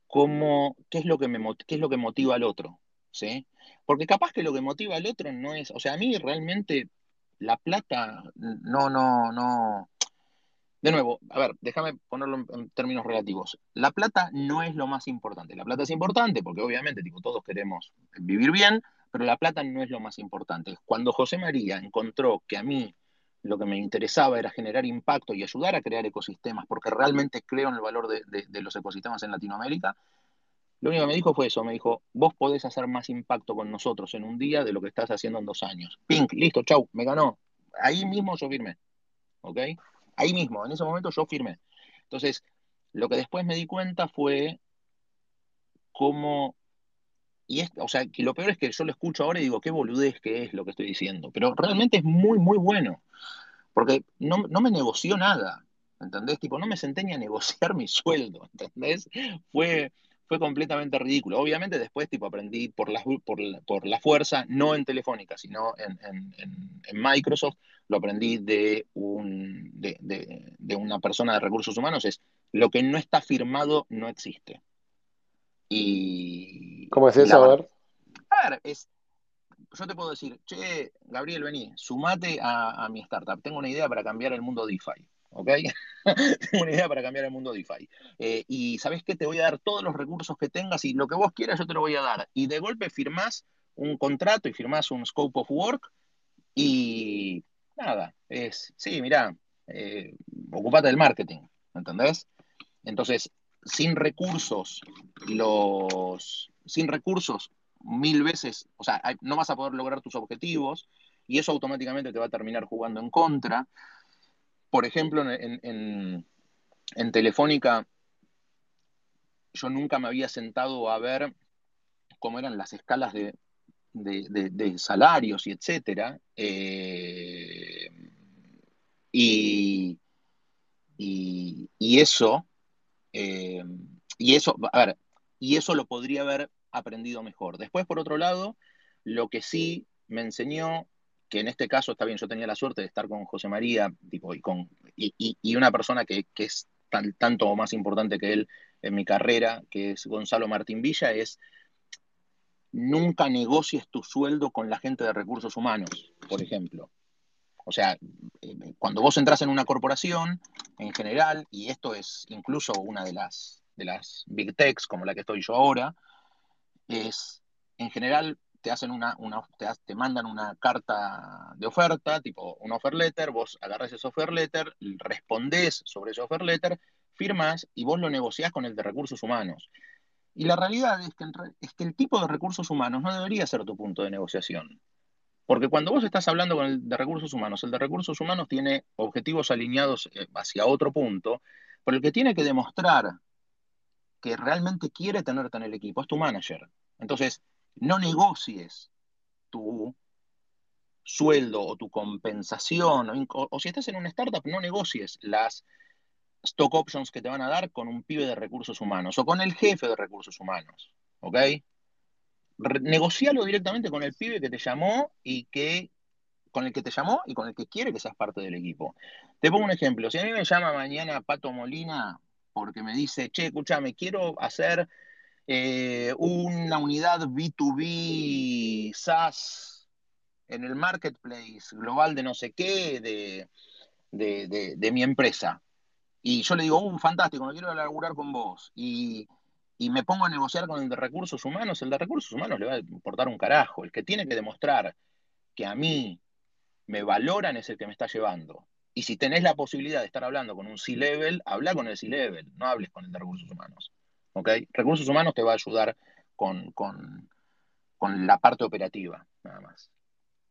cómo qué, es lo que me, qué es lo que motiva al otro. ¿sí? Porque capaz que lo que motiva al otro no es, o sea, a mí realmente la plata no, no, no, de nuevo, a ver, déjame ponerlo en, términos relativos. La plata no es lo más importante. La plata es importante porque obviamente tipo, todos queremos vivir bien, pero la plata no es lo más importante. Cuando José María encontró que a mí lo que me interesaba era generar impacto y ayudar a crear ecosistemas, porque realmente creo en el valor de, los ecosistemas en Latinoamérica, lo único que me dijo fue eso, me dijo, vos podés hacer más impacto con nosotros en un día de lo que estás haciendo en dos años. Pink, listo, chau, me ganó. Ahí mismo yo firmé. ¿Ok? Ahí mismo, en ese momento yo firmé. Entonces, lo que después me di cuenta fue cómo... Y es, o sea, que lo peor es que yo lo escucho ahora y digo, qué boludez que es lo que estoy diciendo. Pero realmente es muy, muy bueno. Porque no, me negoció nada. ¿Entendés? Tipo, no me senté ni a negociar mi sueldo. ¿Entendés? Fue, fue completamente ridículo. Obviamente después tipo aprendí por la, por por la fuerza, no en Telefónica, sino en, Microsoft, lo aprendí de, un, una persona de recursos humanos, es lo que no está firmado no existe. Y, ¿Cómo es eso? A ver. A ver, es, yo te puedo decir, che, Gabriel, vení, sumate a, a mi startup, tengo una idea para cambiar el mundo DeFi. ¿ok? Tengo una idea para cambiar el mundo DeFi. Eh, y sabes qué, te voy a dar todos los recursos que tengas y lo que vos quieras yo te lo voy a dar. Y de golpe firmás un contrato y firmás un scope of work y nada, es, sí, mira, eh, del marketing, ¿entendés? Entonces, sin recursos, los, sin recursos, mil veces, o sea, no vas a poder lograr tus objetivos y eso automáticamente te va a terminar jugando en contra por ejemplo, en, Telefónica, yo nunca me había sentado a ver cómo eran las escalas de, salarios y etcétera. Eh, y, eso, eh, y eso, a ver, y eso lo podría haber aprendido mejor. Después, por otro lado, lo que sí me enseñó que en este caso está bien, yo tenía la suerte de estar con José María tipo, y, con, y, una persona que, es tanto o más importante que él en mi carrera, que es Gonzalo Martín Villa, es nunca negocies tu sueldo con la gente de recursos humanos, por ejemplo. O sea, eh, cuando vos entras en una corporación, en general, y esto es incluso una de las, de las big techs como la que estoy yo ahora, es, en general, te hacen una, una te, mandan una carta de oferta, tipo un offer letter, vos agarras ese offer letter, respondés sobre ese offer letter, firmas y vos lo negociás con el de recursos humanos. Y la realidad es que el tipo de recursos humanos no debería ser tu punto de negociación. Porque cuando vos estás hablando con el de recursos humanos, el de recursos humanos tiene objetivos alineados eh, hacia otro punto, pero el que tiene que demostrar que realmente quiere tenerte en el equipo es tu manager. Entonces, no negocies tu sueldo o tu compensación, o, si estás en una startup, no negocies las stock options que te van a dar con un pibe de recursos humanos o con el jefe de recursos humanos, ¿ok? Negocialo directamente con el pibe que te llamó y que con el que te llamó y con el que quiere que seas parte del equipo. Te pongo un ejemplo. Si a mí me llama mañana Pato Molina porque me dice, che, escúchame, quiero hacer eh, una unidad B2B SaaS en el marketplace global de no sé qué de, de, mi empresa. Y yo le digo, un uh, fantástico, me quiero laburar con vos. Y, y me pongo a negociar con el de recursos humanos, el de recursos humanos le va a importar un carajo. El que tiene que demostrar que a mí me valoran es el que me está llevando. Y si tenés la posibilidad de estar hablando con un C-Level, habla con el C-Level, no hables con el de recursos humanos. Recursos humanos te va a ayudar con, la parte operativa, nada más.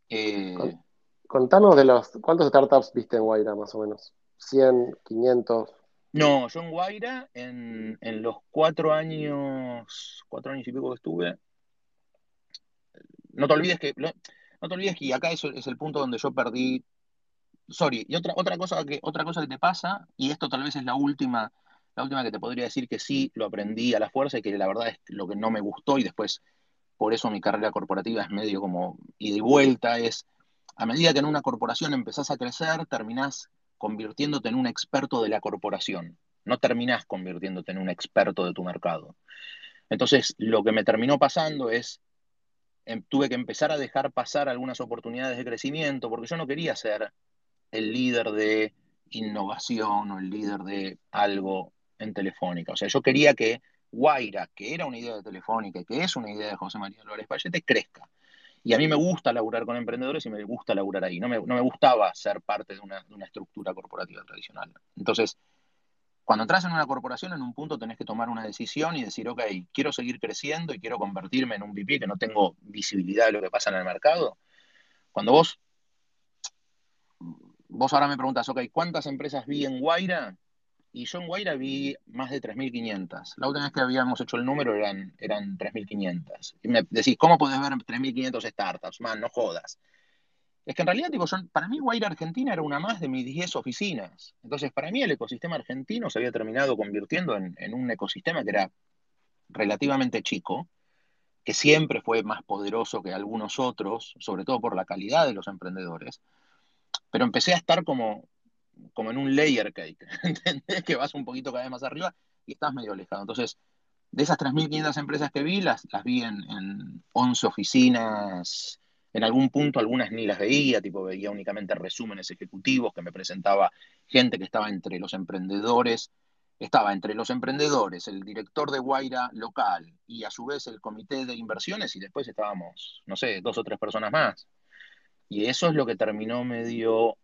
Eh, contanos de los, ¿cuántos startups viste en Guaira más o menos? ¿100, 500? No, yo en Guaira, en, los cuatro años, cuatro años y pico que estuve, no te olvides que, no te olvides que acá eso es el punto donde yo perdí, sorry, y otra, otra, cosa que, otra cosa que te pasa, y esto tal vez es la última la última que te podría decir que sí, lo aprendí a la fuerza y que la verdad es lo que no me gustó y después por eso mi carrera corporativa es medio como ida y vuelta, es a medida que en una corporación empezás a crecer, terminás convirtiéndote en un experto de la corporación, no terminás convirtiéndote en un experto de tu mercado. Entonces, lo que me terminó pasando es, em, tuve que empezar a dejar pasar algunas oportunidades de crecimiento, porque yo no quería ser el líder de innovación o el líder de algo en Telefónica. O sea, yo quería que Guaira, que era una idea de Telefónica que es una idea de José María López Payete, crezca. Y a mí me gusta laburar con emprendedores y me gusta laburar ahí. No me, no me gustaba ser parte de una, de una, estructura corporativa tradicional. Entonces, cuando entras en una corporación, en un punto tenés que tomar una decisión y decir, ok, quiero seguir creciendo y quiero convertirme en un VP que no tengo visibilidad de lo que pasa en el mercado. Cuando vos, vos ahora me preguntas, ok, ¿cuántas empresas vi en Guaira? Y yo en Guaira vi más de 3.500. La última vez que habíamos hecho el número eran, eran 3.500. Y me decís, ¿cómo podés ver 3.500 startups? Man, no jodas. Es que en realidad, tipo, para mí Guaira Argentina era una más de mis 10 oficinas. Entonces, para mí el ecosistema argentino se había terminado convirtiendo en, un ecosistema que era relativamente chico, que siempre fue más poderoso que algunos otros, sobre todo por la calidad de los emprendedores, pero empecé a estar como, como en un layer cake. Que vas un poquito cada vez más arriba y estás medio alejado. Entonces, de esas 3.500 empresas que vi, las, las vi en, en 11 oficinas, en algún punto algunas ni las veía, tipo veía únicamente resúmenes ejecutivos que me presentaba gente que estaba entre los emprendedores, estaba entre los emprendedores, el director de Guaira local y a su vez el comité de inversiones y después estábamos, no sé, dos o tres personas más. Y eso es lo que terminó medio,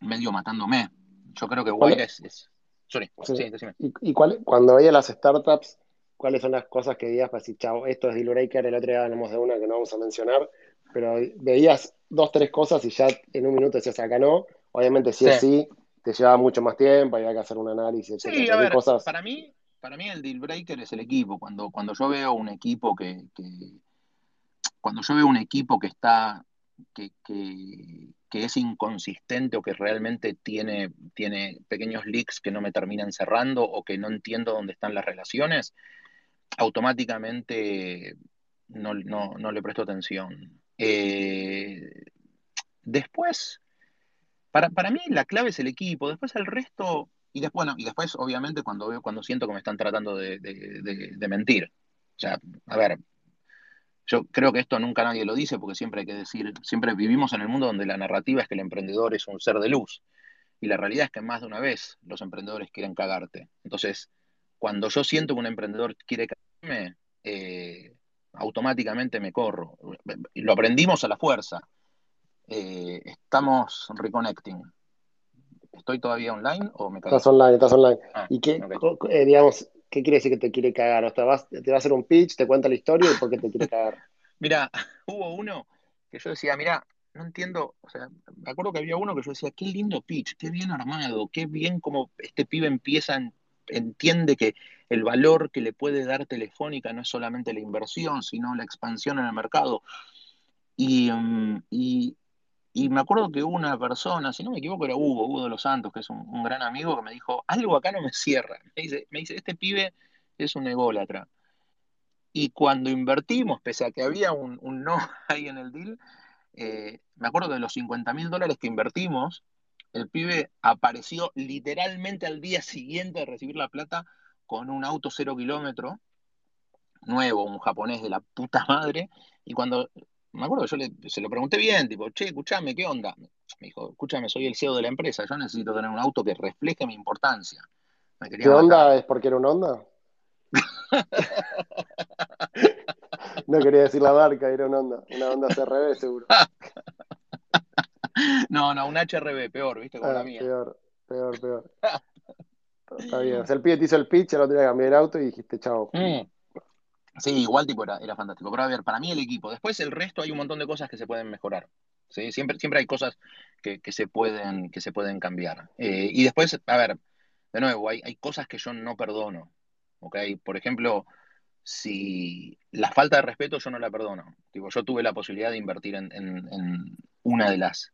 medio matándome. Yo creo que Guaira es, Sorry, sí. decime. ¿Y, cuál, cuando veía las startups, cuáles son las cosas que veías para decir, chao, esto es Deal Breaker, el otro día hablamos de una que no vamos a mencionar, pero veías dos, tres cosas y ya en un minuto decías, acá no. Obviamente, si es sí, te lleva mucho más tiempo, había que hacer un análisis. Sí, a ver, cosas... para, mí, para mí el deal breaker es el equipo. Cuando, cuando yo veo un equipo que, cuando yo veo un equipo que está que, que, es inconsistente o que realmente tiene, tiene pequeños leaks que no me terminan cerrando o que no entiendo dónde están las relaciones, automáticamente no, le presto atención. Eh, después, para, para, mí la clave es el equipo, después el resto, y después, bueno, y después obviamente cuando veo, cuando siento que me están tratando de, de, mentir. O sea, a ver, yo creo que esto nunca nadie lo dice porque siempre hay que decir, siempre vivimos en el mundo donde la narrativa es que el emprendedor es un ser de luz. Y la realidad es que más de una vez los emprendedores quieren cagarte. Entonces, cuando yo siento que un emprendedor quiere cagarme, eh, automáticamente me corro. Lo aprendimos a la fuerza. Eh, estamos reconnecting. ¿Estoy todavía online o me Estás online, estás online. Ah, ¿Y qué, eh, digamos, qué quiere decir que te quiere cagar? O te, va a hacer un pitch, te cuenta la historia y por qué te quiere cagar. mira, hubo uno que yo decía, mira, no entiendo, o sea, me acuerdo que había uno que yo decía, qué lindo pitch, qué bien armado, qué bien como este pibe empieza, entiende que el valor que le puede dar Telefónica no es solamente la inversión, sino la expansión en el mercado. Y, mm, y, y me acuerdo que una persona, si no me equivoco, era Hugo, Hugo de los Santos, que es un, gran amigo, que me dijo, algo acá no me cierra. Me dice, me dice este pibe es un ególatra. Y cuando invertimos, pese a que había un, no ahí en el deal, eh, me acuerdo de los 50 mil dólares que invertimos, el pibe apareció literalmente al día siguiente de recibir la plata con un auto cero kilómetro, nuevo, un japonés de la puta madre, y cuando me acuerdo que yo se lo pregunté bien, tipo, che, escúchame, ¿qué onda? Me dijo, escúchame, soy el CEO de la empresa, yo necesito tener un auto que refleje mi importancia. ¿Qué onda? ¿Es porque era un Honda? no quería decir la marca, era un Honda, una Honda CRB seguro. no, no, un HRB, peor, ¿viste? Como la ah, mía. Peor, peor, peor. Está bien. O sea, el pibe te hizo el pitch, el otro día cambié el auto y dijiste chao. Mm. Sí, igual tipo era, era fantástico. Pero a ver, para mí el equipo. Después el resto hay un montón de cosas que se pueden mejorar. ¿sí? Siempre, siempre hay cosas que, se, pueden, que se pueden cambiar. Eh, y después, a ver, de nuevo, hay, hay cosas que yo no perdono. ¿okay? Por ejemplo, si la falta de respeto yo no la perdono. Tipo, yo tuve la posibilidad de invertir en, en, una de las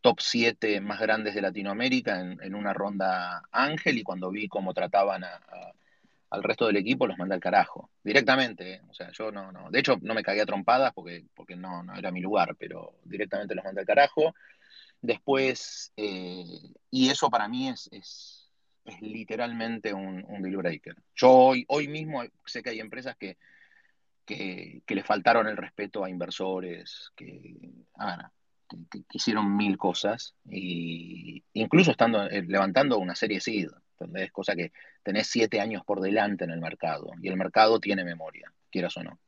top 7 más grandes de Latinoamérica en, una ronda Ángel y cuando vi cómo trataban a al resto del equipo los mandé al carajo, directamente. ¿eh? O sea, yo no, no, de hecho no me cagué a trompadas porque, porque no, no era mi lugar, pero directamente los mandé al carajo. Después, eh, y eso para mí es, es, es literalmente un, un, deal breaker. Yo hoy, hoy mismo sé que hay empresas que, que, le faltaron el respeto a inversores, que, que, hicieron mil cosas, y incluso estando eh, levantando una serie SID. Es Cosa que tenés siete años por delante en el mercado y el mercado tiene memoria, quieras o no.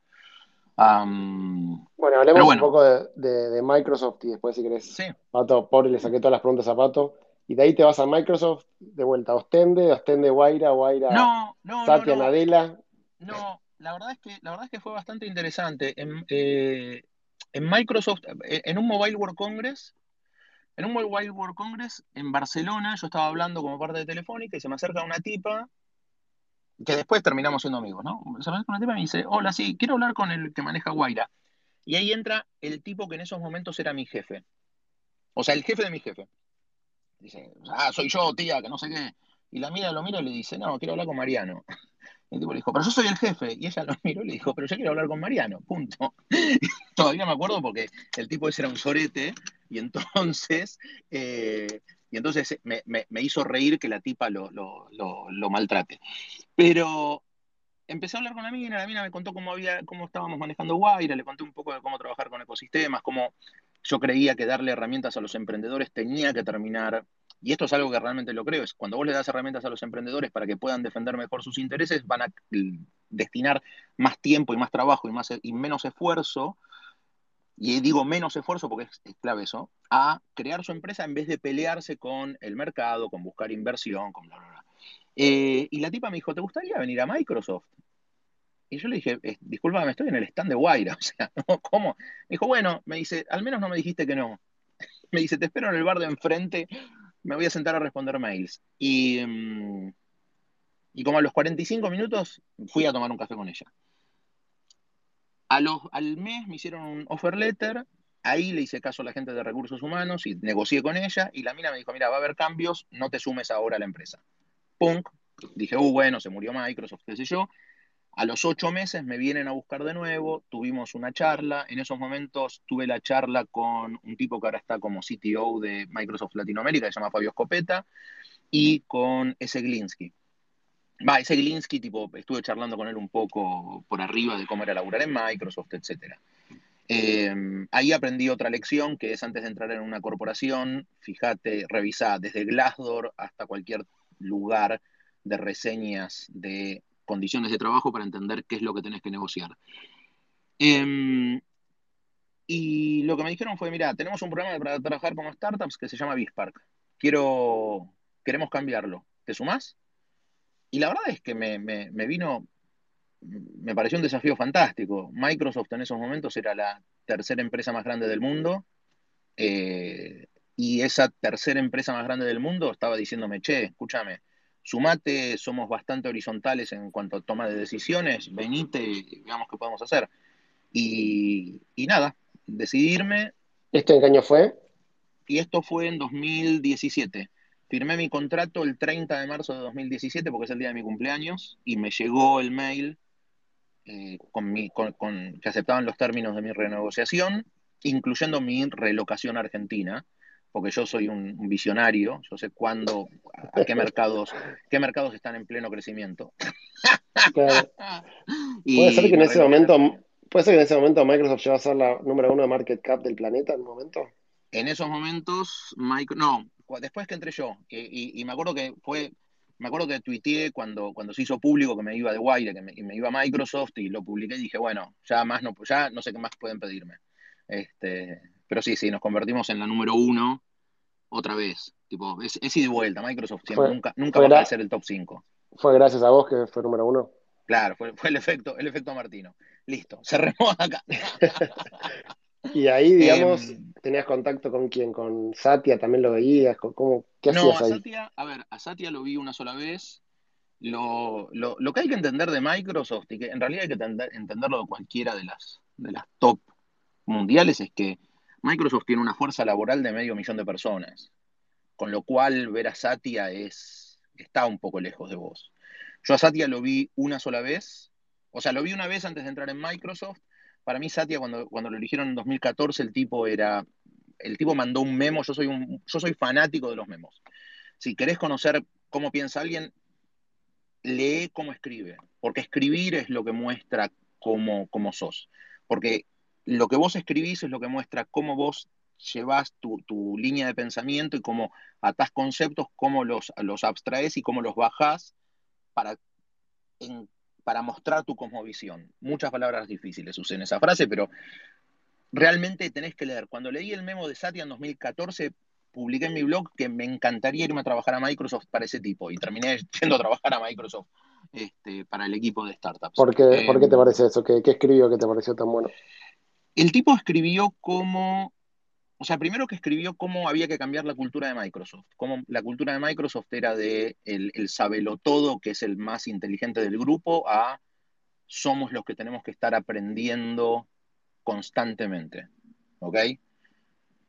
bueno, hablemos un poco de, Microsoft y después si querés, sí. Pato, pobre, le saqué todas las preguntas a Pato. Y de ahí te vas a Microsoft, de vuelta a Ostende, Ostende Guaira, Guaira no, no, Satya no, Nadella. No, la verdad es que, la verdad es que fue bastante interesante. En, eh, en Microsoft, eh, en un Mobile World Congress, en un Mobile World Congress en Barcelona, yo estaba hablando como parte de Telefónica y se me acerca una tipa que después terminamos siendo amigos, ¿no? Se me acerca una tipa y me dice, hola, sí, quiero hablar con el que maneja Guaira. Y ahí entra el tipo que en esos momentos era mi jefe. O sea, el jefe de mi jefe. Dice, ah, soy yo, tía, que no sé qué. Y la mira, lo mira y le dice, no, quiero hablar con Mariano. El tipo le dijo, pero yo soy el jefe. Y ella lo miró y le dijo, pero yo quiero hablar con Mariano, punto. Todavía me acuerdo porque el tipo ese era un sorete y entonces, eh, y entonces me, hizo reír que la tipa lo, lo, maltrate. Pero empecé a hablar con la mina, la mina me contó cómo, había, cómo estábamos manejando Guaira, le conté un poco de cómo trabajar con ecosistemas, cómo yo creía que darle herramientas a los emprendedores tenía que terminar y esto es algo que realmente lo creo, es cuando vos le das herramientas a los emprendedores para que puedan defender mejor sus intereses, van a destinar más tiempo y más trabajo y, más, y menos esfuerzo, y digo menos esfuerzo porque es, clave eso, a crear su empresa en vez de pelearse con el mercado, con buscar inversión, con bla, bla, bla. Eh, y la tipa me dijo, ¿te gustaría venir a Microsoft? Y yo le dije, eh, disculpa, estoy en el stand de Guaira. O sea, ¿cómo? Me dijo, bueno, me dice, al menos no me dijiste que no. Me dice, te espero en el bar de enfrente me voy a sentar a responder mails. Y, mm, y como a los 45 minutos fui a tomar un café con ella. A los, al mes me hicieron un offer letter, ahí le hice caso a la gente de recursos humanos y negocié con ella y la mina me dijo, mira, va a haber cambios, no te sumes ahora a la empresa. Punk, dije, uh, bueno, se murió Microsoft, qué sé yo. A los ocho meses me vienen a buscar de nuevo, tuvimos una charla, en esos momentos tuve la charla con un tipo que ahora está como CTO de Microsoft Latinoamérica, que se llama Fabio Scopeta, y con ese Glinsky. Va, ese Glinsky, tipo, estuve charlando con él un poco por arriba de cómo era laburar en Microsoft, etc. Em, ahí aprendí otra lección, que es antes de entrar en una corporación, fíjate, revisá desde Glassdoor hasta cualquier lugar de reseñas de condiciones de trabajo para entender qué es lo que tenés que negociar. Em, y lo que me dijeron fue, mira, tenemos un programa para trabajar con startups que se llama Bispark. Quiero, queremos cambiarlo. ¿Te sumás? Y la verdad es que me, vino, me pareció un desafío fantástico. Microsoft en esos momentos era la tercera empresa más grande del mundo. Eh, y esa tercera empresa más grande del mundo estaba diciéndome, che, escúchame, sumate, somos bastante horizontales en cuanto a toma de decisiones, venite veamos qué podemos hacer. Y, nada, decidirme. ¿Esto en qué año fue? Y esto fue en 2017. Firmé mi contrato el 30 de marzo de 2017 porque es el día de mi cumpleaños y me llegó el mail eh, con con, que aceptaban los términos de mi renegociación, incluyendo mi relocación a Argentina porque yo soy un, visionario, yo sé cuándo, a qué mercados, qué mercados están en pleno crecimiento. puede ser que en ese momento, puede ser que en ese momento Microsoft lleva a ser la número uno de market cap del planeta en un momento. En esos momentos, no, después que entré yo, y, me acuerdo que fue, me acuerdo que tuiteé cuando, cuando se hizo público que me iba de Wire, que me, me iba a Microsoft y lo publiqué y dije, bueno, ya más no, ya no sé qué más pueden pedirme. Este, pero sí, sí, nos convertimos en la número uno otra vez. Tipo, es, es ida y vuelta. Microsoft nunca, nunca va a ser el top 5. Fue gracias a vos que fue número uno. Claro, fue, fue, el efecto, el efecto Martino. Listo, cerremos acá. y ahí, digamos, em, tenías contacto con quién, con Satya, también lo veías, ¿cómo, ¿qué no, hacías a Satya, a ver, a Satya lo vi una sola vez. Lo, lo, lo, que hay que entender de Microsoft, y que en realidad hay que entenderlo de cualquiera de las, de las top mundiales, es que Microsoft tiene una fuerza laboral de medio millón de personas, con lo cual ver a Satya es, está un poco lejos de vos. Yo a Satya lo vi una sola vez, o sea, lo vi una vez antes de entrar en Microsoft. Para mí Satya cuando, cuando lo eligieron en 2014 el tipo era, el tipo mandó un memo, yo soy, un, yo soy fanático de los memos. Si querés conocer cómo piensa alguien, lee cómo escribe, porque escribir es lo que muestra cómo, cómo sos. Porque lo que vos escribís es lo que muestra cómo vos llevas tu, línea de pensamiento y cómo atás conceptos, cómo los, los abstraes y cómo los bajás para, para mostrar tu cosmovisión. Muchas palabras difíciles usé en esa frase, pero realmente tenés que leer. Cuando leí el memo de Satya en 2014, publiqué en mi blog que me encantaría irme a trabajar a Microsoft para ese tipo y terminé yendo a trabajar a Microsoft este, para el equipo de startups. ¿Por qué, ¿por qué te em, parece eso? ¿Qué, ¿Qué escribió que te pareció tan bueno? El tipo escribió cómo, o sea, primero que escribió cómo había que cambiar la cultura de Microsoft, cómo la cultura de Microsoft era de el, el todo, que es el más inteligente del grupo, a somos los que tenemos que estar aprendiendo constantemente, ¿ok?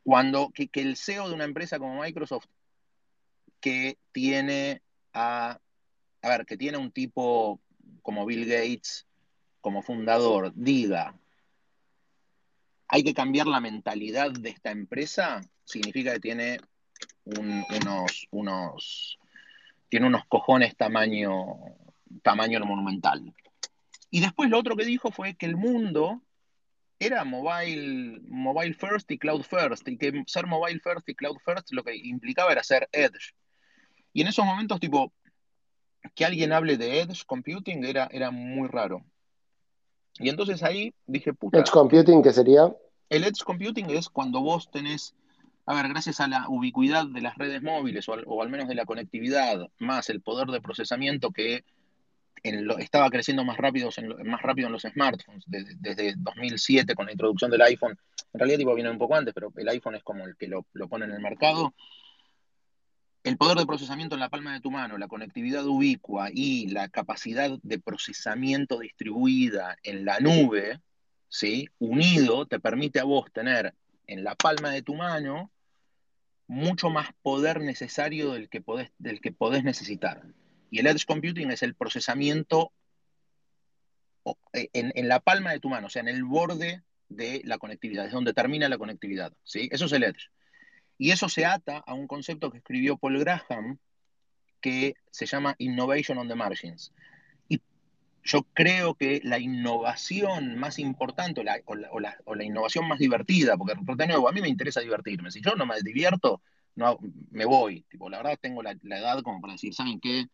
Cuando, que, que el CEO de una empresa como Microsoft, que tiene a, a ver, que tiene un tipo como Bill Gates, como fundador, diga, hay que cambiar la mentalidad de esta empresa, significa que tiene unos, unos, tiene unos cojones tamaño, tamaño monumental. Y después lo otro que dijo fue que el mundo era mobile, mobile first y cloud first, y que ser mobile first y cloud first lo que implicaba era ser edge. Y en esos momentos, tipo, que alguien hable de edge computing era, era muy raro. Y entonces ahí dije, puta. Edge computing, ¿qué sería? El edge computing es cuando vos tenés, a ver, gracias a la ubicuidad de las redes móviles o o al menos de la conectividad, más el poder de procesamiento que estaba creciendo más rápido, en, más rápido en los smartphones, desde, 2007 con la introducción del iPhone. En realidad tipo, viene un poco antes, pero el iPhone es como el que lo, pone en el mercado. El poder de procesamiento en la palma de tu mano, la conectividad ubicua y la capacidad de procesamiento distribuida en la nube, ¿sí? unido, te permite a vos tener en la palma de tu mano mucho más poder necesario del que podés, del que podés necesitar. Y el edge computing es el procesamiento eh, en, la palma de tu mano, o sea, en el borde de la conectividad, es donde termina la conectividad. ¿sí? Eso es el edge. Y eso se ata a un concepto que escribió Paul Graham que se llama Innovation on the Margins. Y yo creo que la innovación más importante o la, innovación más divertida, porque de nuevo, a mí me interesa divertirme. Si yo no me divierto, no, me voy. Tipo, la verdad tengo la, edad como para decir, ¿saben qué?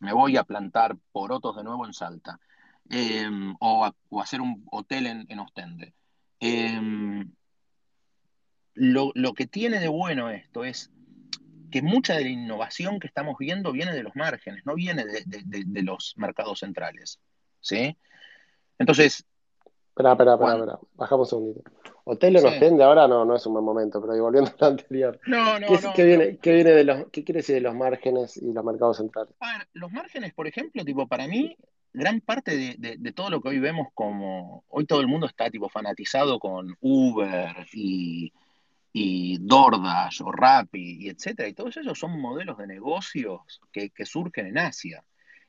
me voy a plantar porotos de nuevo en Salta, em, o, hacer un hotel en, Ostende. Em, lo, que tiene de bueno esto es que mucha de la innovación que estamos viendo viene de los márgenes, no viene de, los mercados centrales. ¿sí? Entonces... Espera, espera, espera, bajamos un segundito. Hotel en Ostende ahora no, no es un buen momento, pero volviendo a lo anterior. No, no, ¿Qué, no, ¿qué viene, ¿qué viene de los, ¿Qué quiere decir de los márgenes y los mercados centrales? A ver, los márgenes, por ejemplo, tipo, para mí, gran parte de, todo lo que hoy vemos como. Hoy todo el mundo está tipo fanatizado con Uber y, y DoorDash o Rappi y etcétera. Y todos esos son modelos de negocios que, surgen en Asia.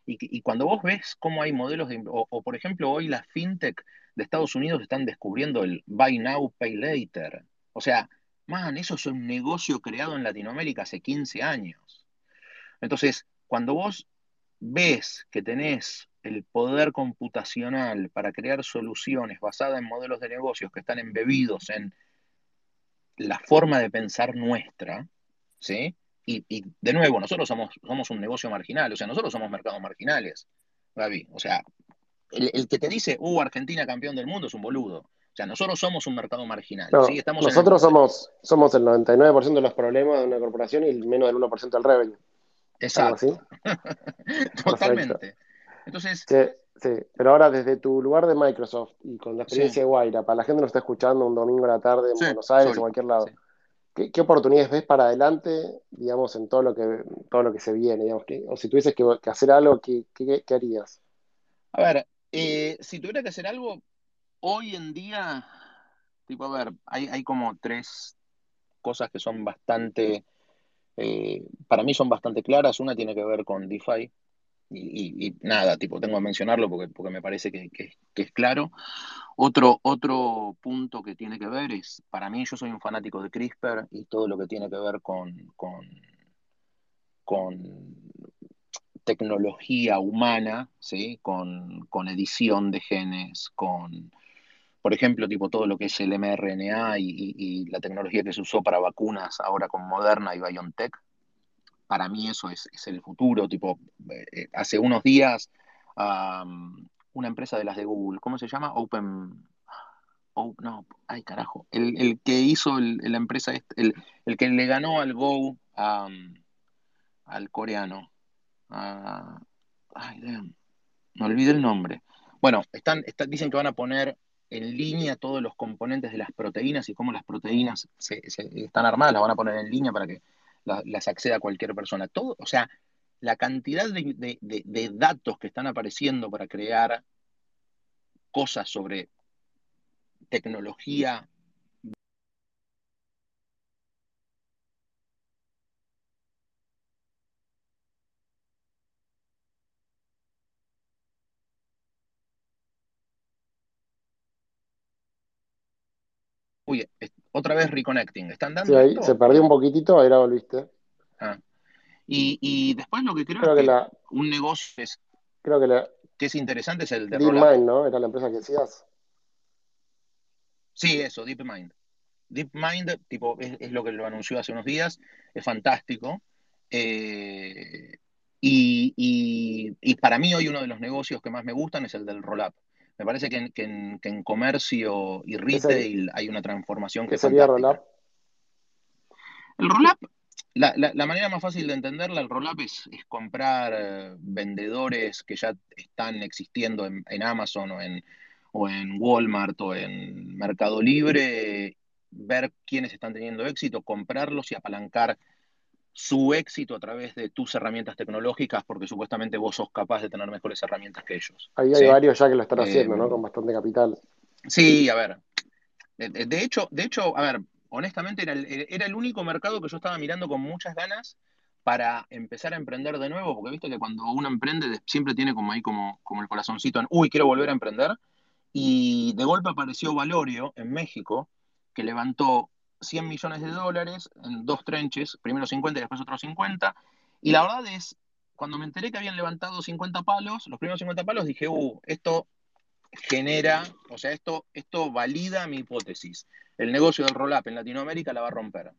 Y, cuando vos ves cómo hay modelos de. o por ejemplo, hoy la fintech de Estados Unidos están descubriendo el Buy Now, Pay Later. O sea, man, eso es un negocio creado en Latinoamérica hace 15 años. Entonces, cuando vos ves que tenés el poder computacional para crear soluciones basadas en modelos de negocios que están embebidos en la forma de pensar nuestra, ¿sí? Y, de nuevo, nosotros somos, somos un negocio marginal, o sea, nosotros somos mercados marginales, Gaby. O sea, el, que te dice, uh, Argentina campeón del mundo es un boludo. O sea, nosotros somos un mercado marginal. nosotros somos, somos el 99% de los problemas de una corporación y el menos del 1% del revenue. Exacto. Totalmente. Entonces. Sí, pero ahora desde tu lugar de Microsoft y con la experiencia de Guaira, para la gente que nos está escuchando un domingo a la tarde en Buenos Aires o cualquier lado, ¿qué, oportunidades ves para adelante, digamos, en todo lo que, todo lo que se viene? Digamos, o si tuvieses que, hacer algo, ¿qué, qué, qué harías? A ver, eh, si tuviera que hacer algo, hoy en día, tipo, a ver, hay, como tres cosas que son bastante, eh, para mí son bastante claras. Una tiene que ver con DeFi. Y, nada, tipo, tengo que mencionarlo porque, porque me parece que, es claro. Otro, otro punto que tiene que ver es, para mí, yo soy un fanático de CRISPR y todo lo que tiene que ver con, con, con tecnología humana, ¿sí? Con, edición de genes, con, por ejemplo, tipo todo lo que es el mRNA y, la tecnología que se usó para vacunas ahora con Moderna y BioNTech. Para mí eso es, el futuro. Tipo, eh, hace unos días una empresa de las de Google, ¿cómo se llama? Open... Oh, no, ay carajo. El, que hizo la empresa, el, el que le ganó al Go al coreano. Ah, ay, me olvidé el nombre. Bueno, están, dicen que van a poner en línea todos los componentes de las proteínas y cómo las proteínas se, están armadas, las van a poner en línea para que las acceda cualquier persona. Todo, o sea, la cantidad de, de datos que están apareciendo para crear cosas sobre tecnología Uy, otra vez reconnecting. ¿Están dando? Sí, ahí se perdió un poquitito, ahí la volviste. Ah. Y, después lo que creo, es que, un negocio es, creo que, la, que es interesante es el de DeepMind, ¿no? Era la empresa que decías. Sí, eso, DeepMind. DeepMind, tipo, es, lo que lo anunció hace unos días, es fantástico. Eh, y, para mí hoy uno de los negocios que más me gustan es el del roll-up. Me parece que en, comercio y retail hay una transformación que ¿Qué sería roll-up? El roll-up, la, manera más fácil de entenderla, el roll-up es, comprar eh, vendedores que ya están existiendo en, Amazon o en, o en Walmart o en Mercado Libre, ver quiénes están teniendo éxito, comprarlos y apalancar su éxito a través de tus herramientas tecnológicas, porque supuestamente vos sos capaz de tener mejores herramientas que ellos. Ahí hay varios ya que lo están haciendo, ¿no? Eh, Con bastante capital. Sí, a ver. De hecho, de hecho, a ver, honestamente era el, era el único mercado que yo estaba mirando con muchas ganas para empezar a emprender de nuevo, porque viste que cuando uno emprende siempre tiene como ahí como, como el corazoncito en, uy, quiero volver a emprender. Y de golpe apareció Valorio en México, que levantó 100 millones de dólares en dos trenches, primero 50 y después otros 50. Y la verdad es, cuando me enteré que habían levantado 50 palos, los primeros 50 palos, dije, uh, esto genera, o sea, esto, esto valida mi hipótesis. El negocio del roll-up en Latinoamérica la va a romper.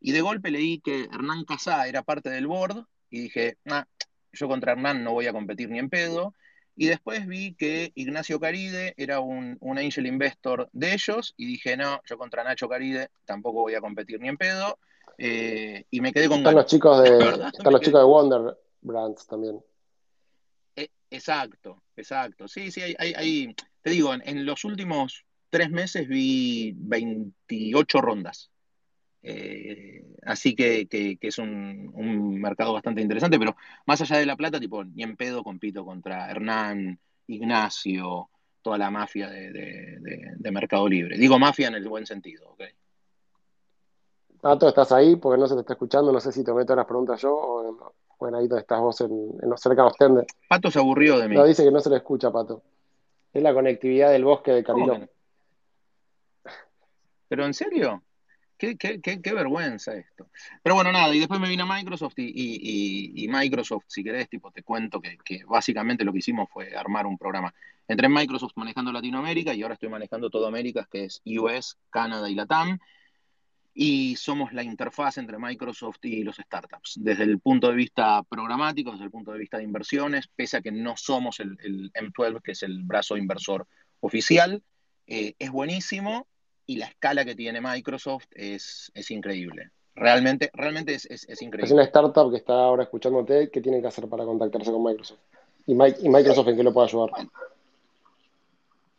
Y de golpe leí que Hernán Casá era parte del board y dije, ah, yo contra Hernán no voy a competir ni en pedo. Y después vi que Ignacio Caride era un, angel investor de ellos y dije, no, yo contra Nacho Caride tampoco voy a competir ni en pedo. Eh, y me quedé con están los chicos de están los chicos de Wonder Brands también. E, exacto, exacto. Sí, sí, hay, te digo, en, los últimos tres meses vi 28 rondas. Eh, así que, es un, mercado bastante interesante, pero más allá de la plata, tipo, ni en pedo compito contra Hernán, Ignacio, toda la mafia de, Mercado Libre. Digo mafia en el buen sentido, ¿ok? Pato, ¿estás ahí? Porque no se te está escuchando, no sé si te meto las preguntas yo o bueno, ahí donde estás vos en, los cercanos tende. Pato se aburrió de mí. No, dice que no se le escucha, Pato. Es la conectividad del bosque de Cariló. ¿Pero en serio? Qué, vergüenza esto. Pero bueno, nada, y después me vine a Microsoft y, Microsoft, si querés, tipo, te cuento que, básicamente lo que hicimos fue armar un programa. Entré en Microsoft manejando Latinoamérica y ahora estoy manejando todo América, que es US, Canadá y Latam. Y somos la interfaz entre Microsoft y los startups. Desde el punto de vista programático, desde el punto de vista de inversiones, pese a que no somos el, M12, que es el brazo inversor oficial, eh, es buenísimo y la escala que tiene Microsoft es, increíble. Realmente, realmente es, increíble. Es una startup que está ahora escuchándote, ¿qué tiene que hacer para contactarse con Microsoft? ¿Y, Microsoft en qué lo puede ayudar?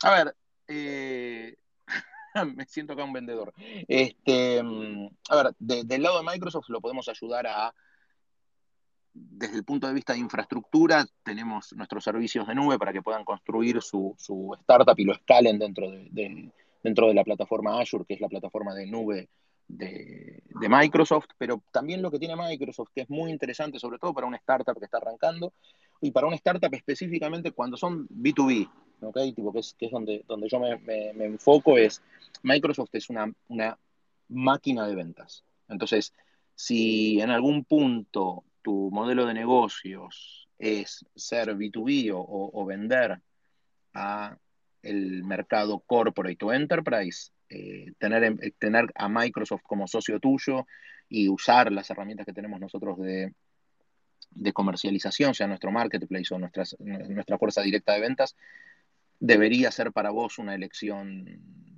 A ver, eh, me siento acá un vendedor. Este, a ver, del lado de Microsoft lo podemos ayudar a, desde el punto de vista de infraestructura, tenemos nuestros servicios de nube para que puedan construir su, startup y lo escalen dentro de dentro de la plataforma Azure, que es la plataforma de nube de, Microsoft, pero también lo que tiene Microsoft, que es muy interesante, sobre todo para una startup que está arrancando, y para una startup específicamente cuando son B2B, ¿okay? tipo, que es, que es donde, donde yo me, enfoco, es Microsoft es una, una máquina de ventas. Entonces, si en algún punto tu modelo de negocios es ser B2B o, o vender a el mercado corporate o enterprise, eh, tener, eh, tener a Microsoft como socio tuyo y usar las herramientas que tenemos nosotros de, de comercialización, sea nuestro marketplace o nuestra fuerza directa de ventas, debería ser para vos una elección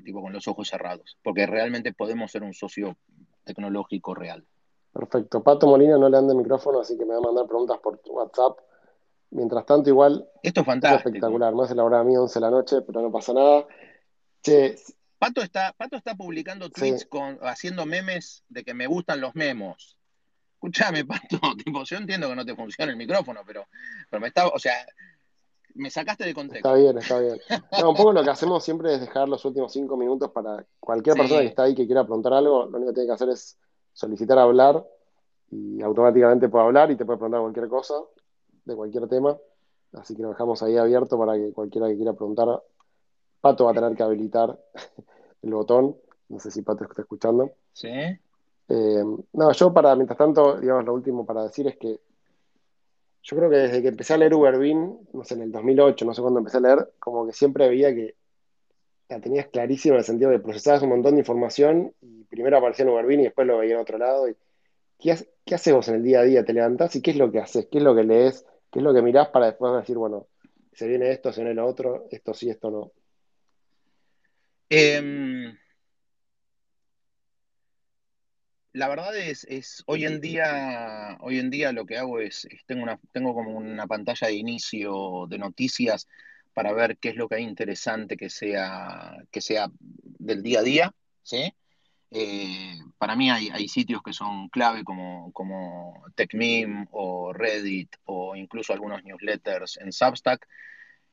tipo con los ojos cerrados, porque realmente podemos ser un socio tecnológico real. Perfecto. Pato Molina no le anda el micrófono, así que me va a mandar preguntas por WhatsApp Mientras tanto, igual. Esto es fantástico. espectacular. Más de la hora mí, 11 de la noche, pero no pasa nada. Pato está, Pato está publicando tweets con, haciendo memes de que me gustan los memos. Escúchame, Pato, tipo, yo entiendo que no te funciona el micrófono, pero, pero me estaba, o sea, me sacaste de contexto. Está bien, está bien. un poco lo que hacemos siempre es dejar los últimos cinco minutos para cualquier persona que está ahí que quiera preguntar algo, lo único que tiene que hacer es solicitar hablar y automáticamente puede hablar y te puede preguntar cualquier cosa de cualquier tema. Así que lo dejamos ahí abierto para que cualquiera que quiera preguntar, Pato va a tener que habilitar el botón No sé si Pato está escuchando. Sí. Eh, no, yo para, mientras tanto, digamos, lo último para decir es que yo creo que desde que empecé a leer Uberbean, no sé, en el 2008, no sé cuándo empecé a leer, como que siempre veía que la tenías clarísima en el sentido de procesabas un montón de información y primero aparecía en Uberbean y después lo veía en otro lado. Y, ¿qué, haces, ¿Qué haces vos en el día a día? ¿Te levantás y qué es lo que haces? ¿Qué es lo que lees? ¿Qué es lo que mirás para después decir, bueno, se viene esto, se viene lo otro, esto sí, esto no? Eh, la verdad es, es, hoy en día, hoy en día lo que hago es, es, tengo una, tengo como una pantalla de inicio de noticias para ver qué es lo que hay interesante que sea, que sea del día a día, ¿sí? Eh, para mí hay, hay, sitios que son clave como, como TechMeme o Reddit o incluso algunos newsletters en Substack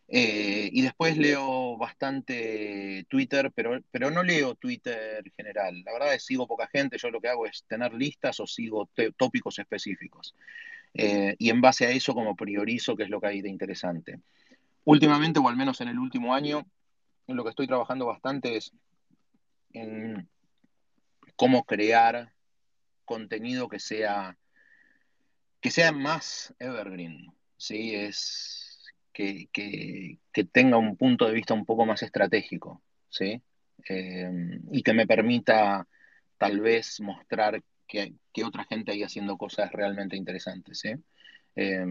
eh, y después leo bastante Twitter, pero, pero no leo Twitter general. La verdad es que sigo poca gente, yo lo que hago es tener listas o sigo tópicos específicos. Eh, y en base a eso como priorizo qué es lo que hay de interesante. Últimamente, o al menos en el último año, lo que estoy trabajando bastante es en cómo crear contenido que sea, que sea más evergreen. ¿sí? Es, que, que, tenga un punto de vista un poco más estratégico, ¿sí? Eh, y que me permita tal vez mostrar que, que, otra gente ahí haciendo cosas realmente interesantes, ¿sí? Eh,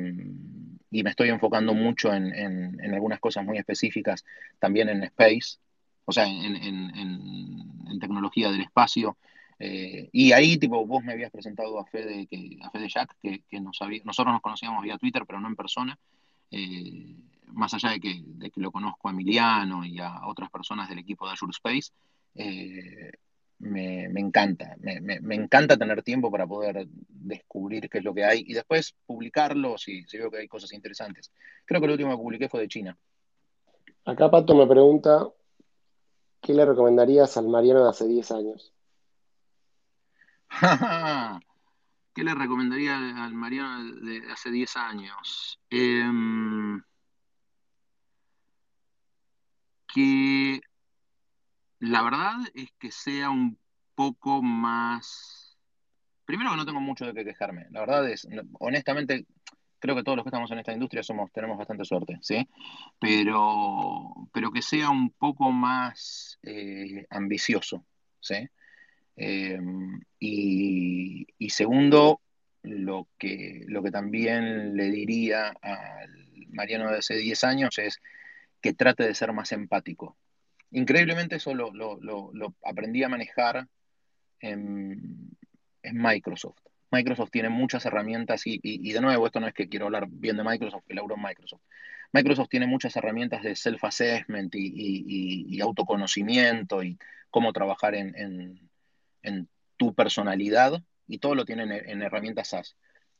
y me estoy enfocando mucho en, en, en, algunas cosas muy específicas, también en space, o sea, en, en tecnología del espacio. Eh, y ahí, tipo, vos me habías presentado a Fede, que, a Fede Jack, que, que nos había, nosotros nos conocíamos vía Twitter, pero no en persona. Eh, más allá de que, de que, lo conozco a Emiliano y a otras personas del equipo de Azure Space, eh, me, me, encanta, me, me, encanta tener tiempo para poder descubrir qué es lo que hay y después publicarlo si, si veo que hay cosas interesantes. Creo que el último que publiqué fue de China. Acá Pato me pregunta, ¿qué le recomendarías al Mariano de hace 10 años? ¿Qué le recomendaría al Mariano de hace 10 años? Eh, que la verdad es que sea un poco más... Primero que no tengo mucho de qué quejarme. La verdad es, honestamente, creo que todos los que estamos en esta industria somos, tenemos bastante suerte, ¿sí? Pero, pero que sea un poco más eh, ambicioso, ¿sí? Eh, y, y, segundo, lo que, lo que también le diría al Mariano de hace 10 años es que trate de ser más empático. Increíblemente eso lo, lo, aprendí a manejar en, Microsoft. Microsoft tiene muchas herramientas y, y, y, de nuevo, esto no es que quiero hablar bien de Microsoft, que laburo en Microsoft. Microsoft tiene muchas herramientas de self-assessment y, autoconocimiento y cómo trabajar en, en, tu personalidad y todo lo tienen en, en herramientas SaaS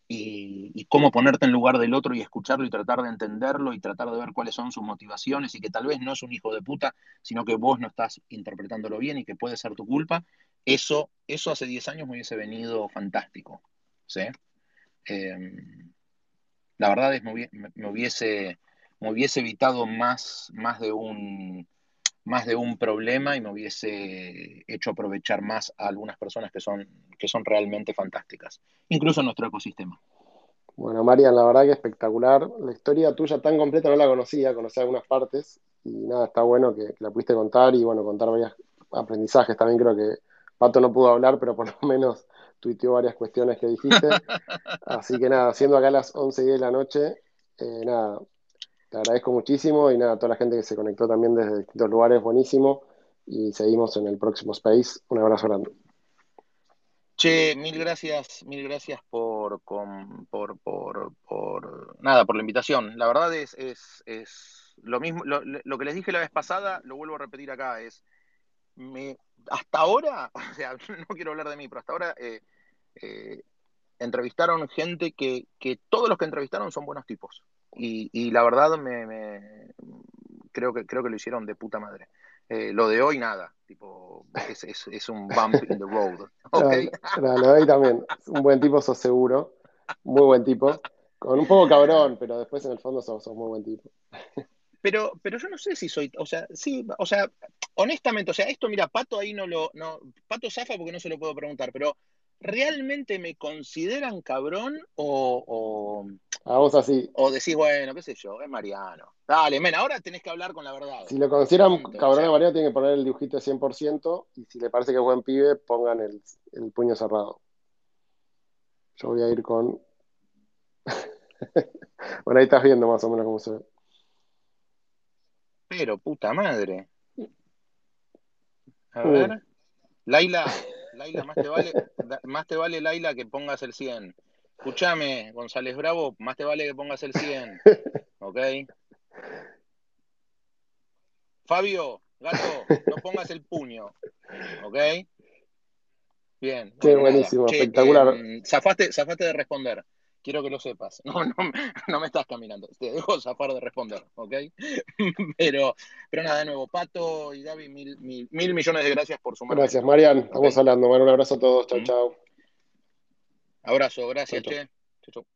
y, y, cómo ponerte en lugar del otro y escucharlo y tratar de entenderlo y tratar de ver cuáles son sus motivaciones y que tal vez no es un hijo de puta, sino que vos no estás interpretándolo bien y que puede ser tu culpa, eso, eso hace 10 años me hubiese venido fantástico. ¿sí? Eh, la verdad es me, me, hubiese, me hubiese evitado más, más de un más de un problema y me hubiese hecho aprovechar más a algunas personas que son, que son realmente fantásticas, incluso en nuestro ecosistema. Bueno, Marian, la verdad que espectacular. La historia tuya tan completa no la conocía, conocí algunas partes y nada, está bueno que, que la pudiste contar y bueno, contar varios aprendizajes. También creo que Pato no pudo hablar, pero por lo menos tuiteó varias cuestiones que dijiste. Así que nada, siendo acá las 11 y 10 de la noche, eh, nada, te agradezco muchísimo y nada, a toda la gente que se conectó también desde distintos lugares, buenísimo. Y seguimos en el próximo Space. Un abrazo grande. Che, mil gracias, mil gracias por, por, por, por, nada, por la invitación. La verdad es, es, es lo mismo, lo, lo, que les dije la vez pasada, lo vuelvo a repetir acá, es me, hasta ahora, o sea, no quiero hablar de mí, pero hasta ahora eh, eh, entrevistaron gente que, que todos los que entrevistaron son buenos tipos. Y, y la verdad me, me, creo que creo que lo hicieron de puta madre. Eh, lo de hoy nada, tipo es, es, es, un bump in the road. Okay. No, lo de hoy también, un buen tipo, sos seguro, muy buen tipo, con un poco cabrón, pero después en el fondo sos, sos muy buen tipo. pero, pero yo no sé si soy, o sea, sí, o sea, honestamente, o sea, esto, mira, Pato ahí no lo, no, Pato zafa porque no se lo puedo preguntar, pero ¿realmente me consideran cabrón o, A vos así. o decís, bueno, qué sé yo, es Mariano? Dale, men, ahora tenés que hablar con la verdad. Si lo consideran o cabrón a Mariano, tienen que poner el dibujito de 100%. Y si le parece que es buen pibe, pongan el, el puño cerrado. Yo voy a ir con. bueno, ahí estás viendo más o menos cómo se ve. Pero, puta madre. A Uh. ver. Laila, Laila, más te vale, más te vale, Laila, que pongas el 100. Escúchame, González Bravo, más te vale que pongas el 100. ¿Ok? Fabio, gato, no pongas el puño. ¿Ok? Bien. Qué buenísimo, Che, espectacular. em, zafaste, zafaste de responder. Quiero que lo sepas. No, no, no me estás caminando. Te dejo zafar de responder, ¿ok? Pero, pero nada, de nuevo, Pato y Gaby, mil, mil, mil millones de gracias por sumarme. Gracias, Marian. Estamos hablando. Un abrazo a todos. Chau, Mm. chau. Abrazo, gracias, Chau, chau. che. Chau, chau.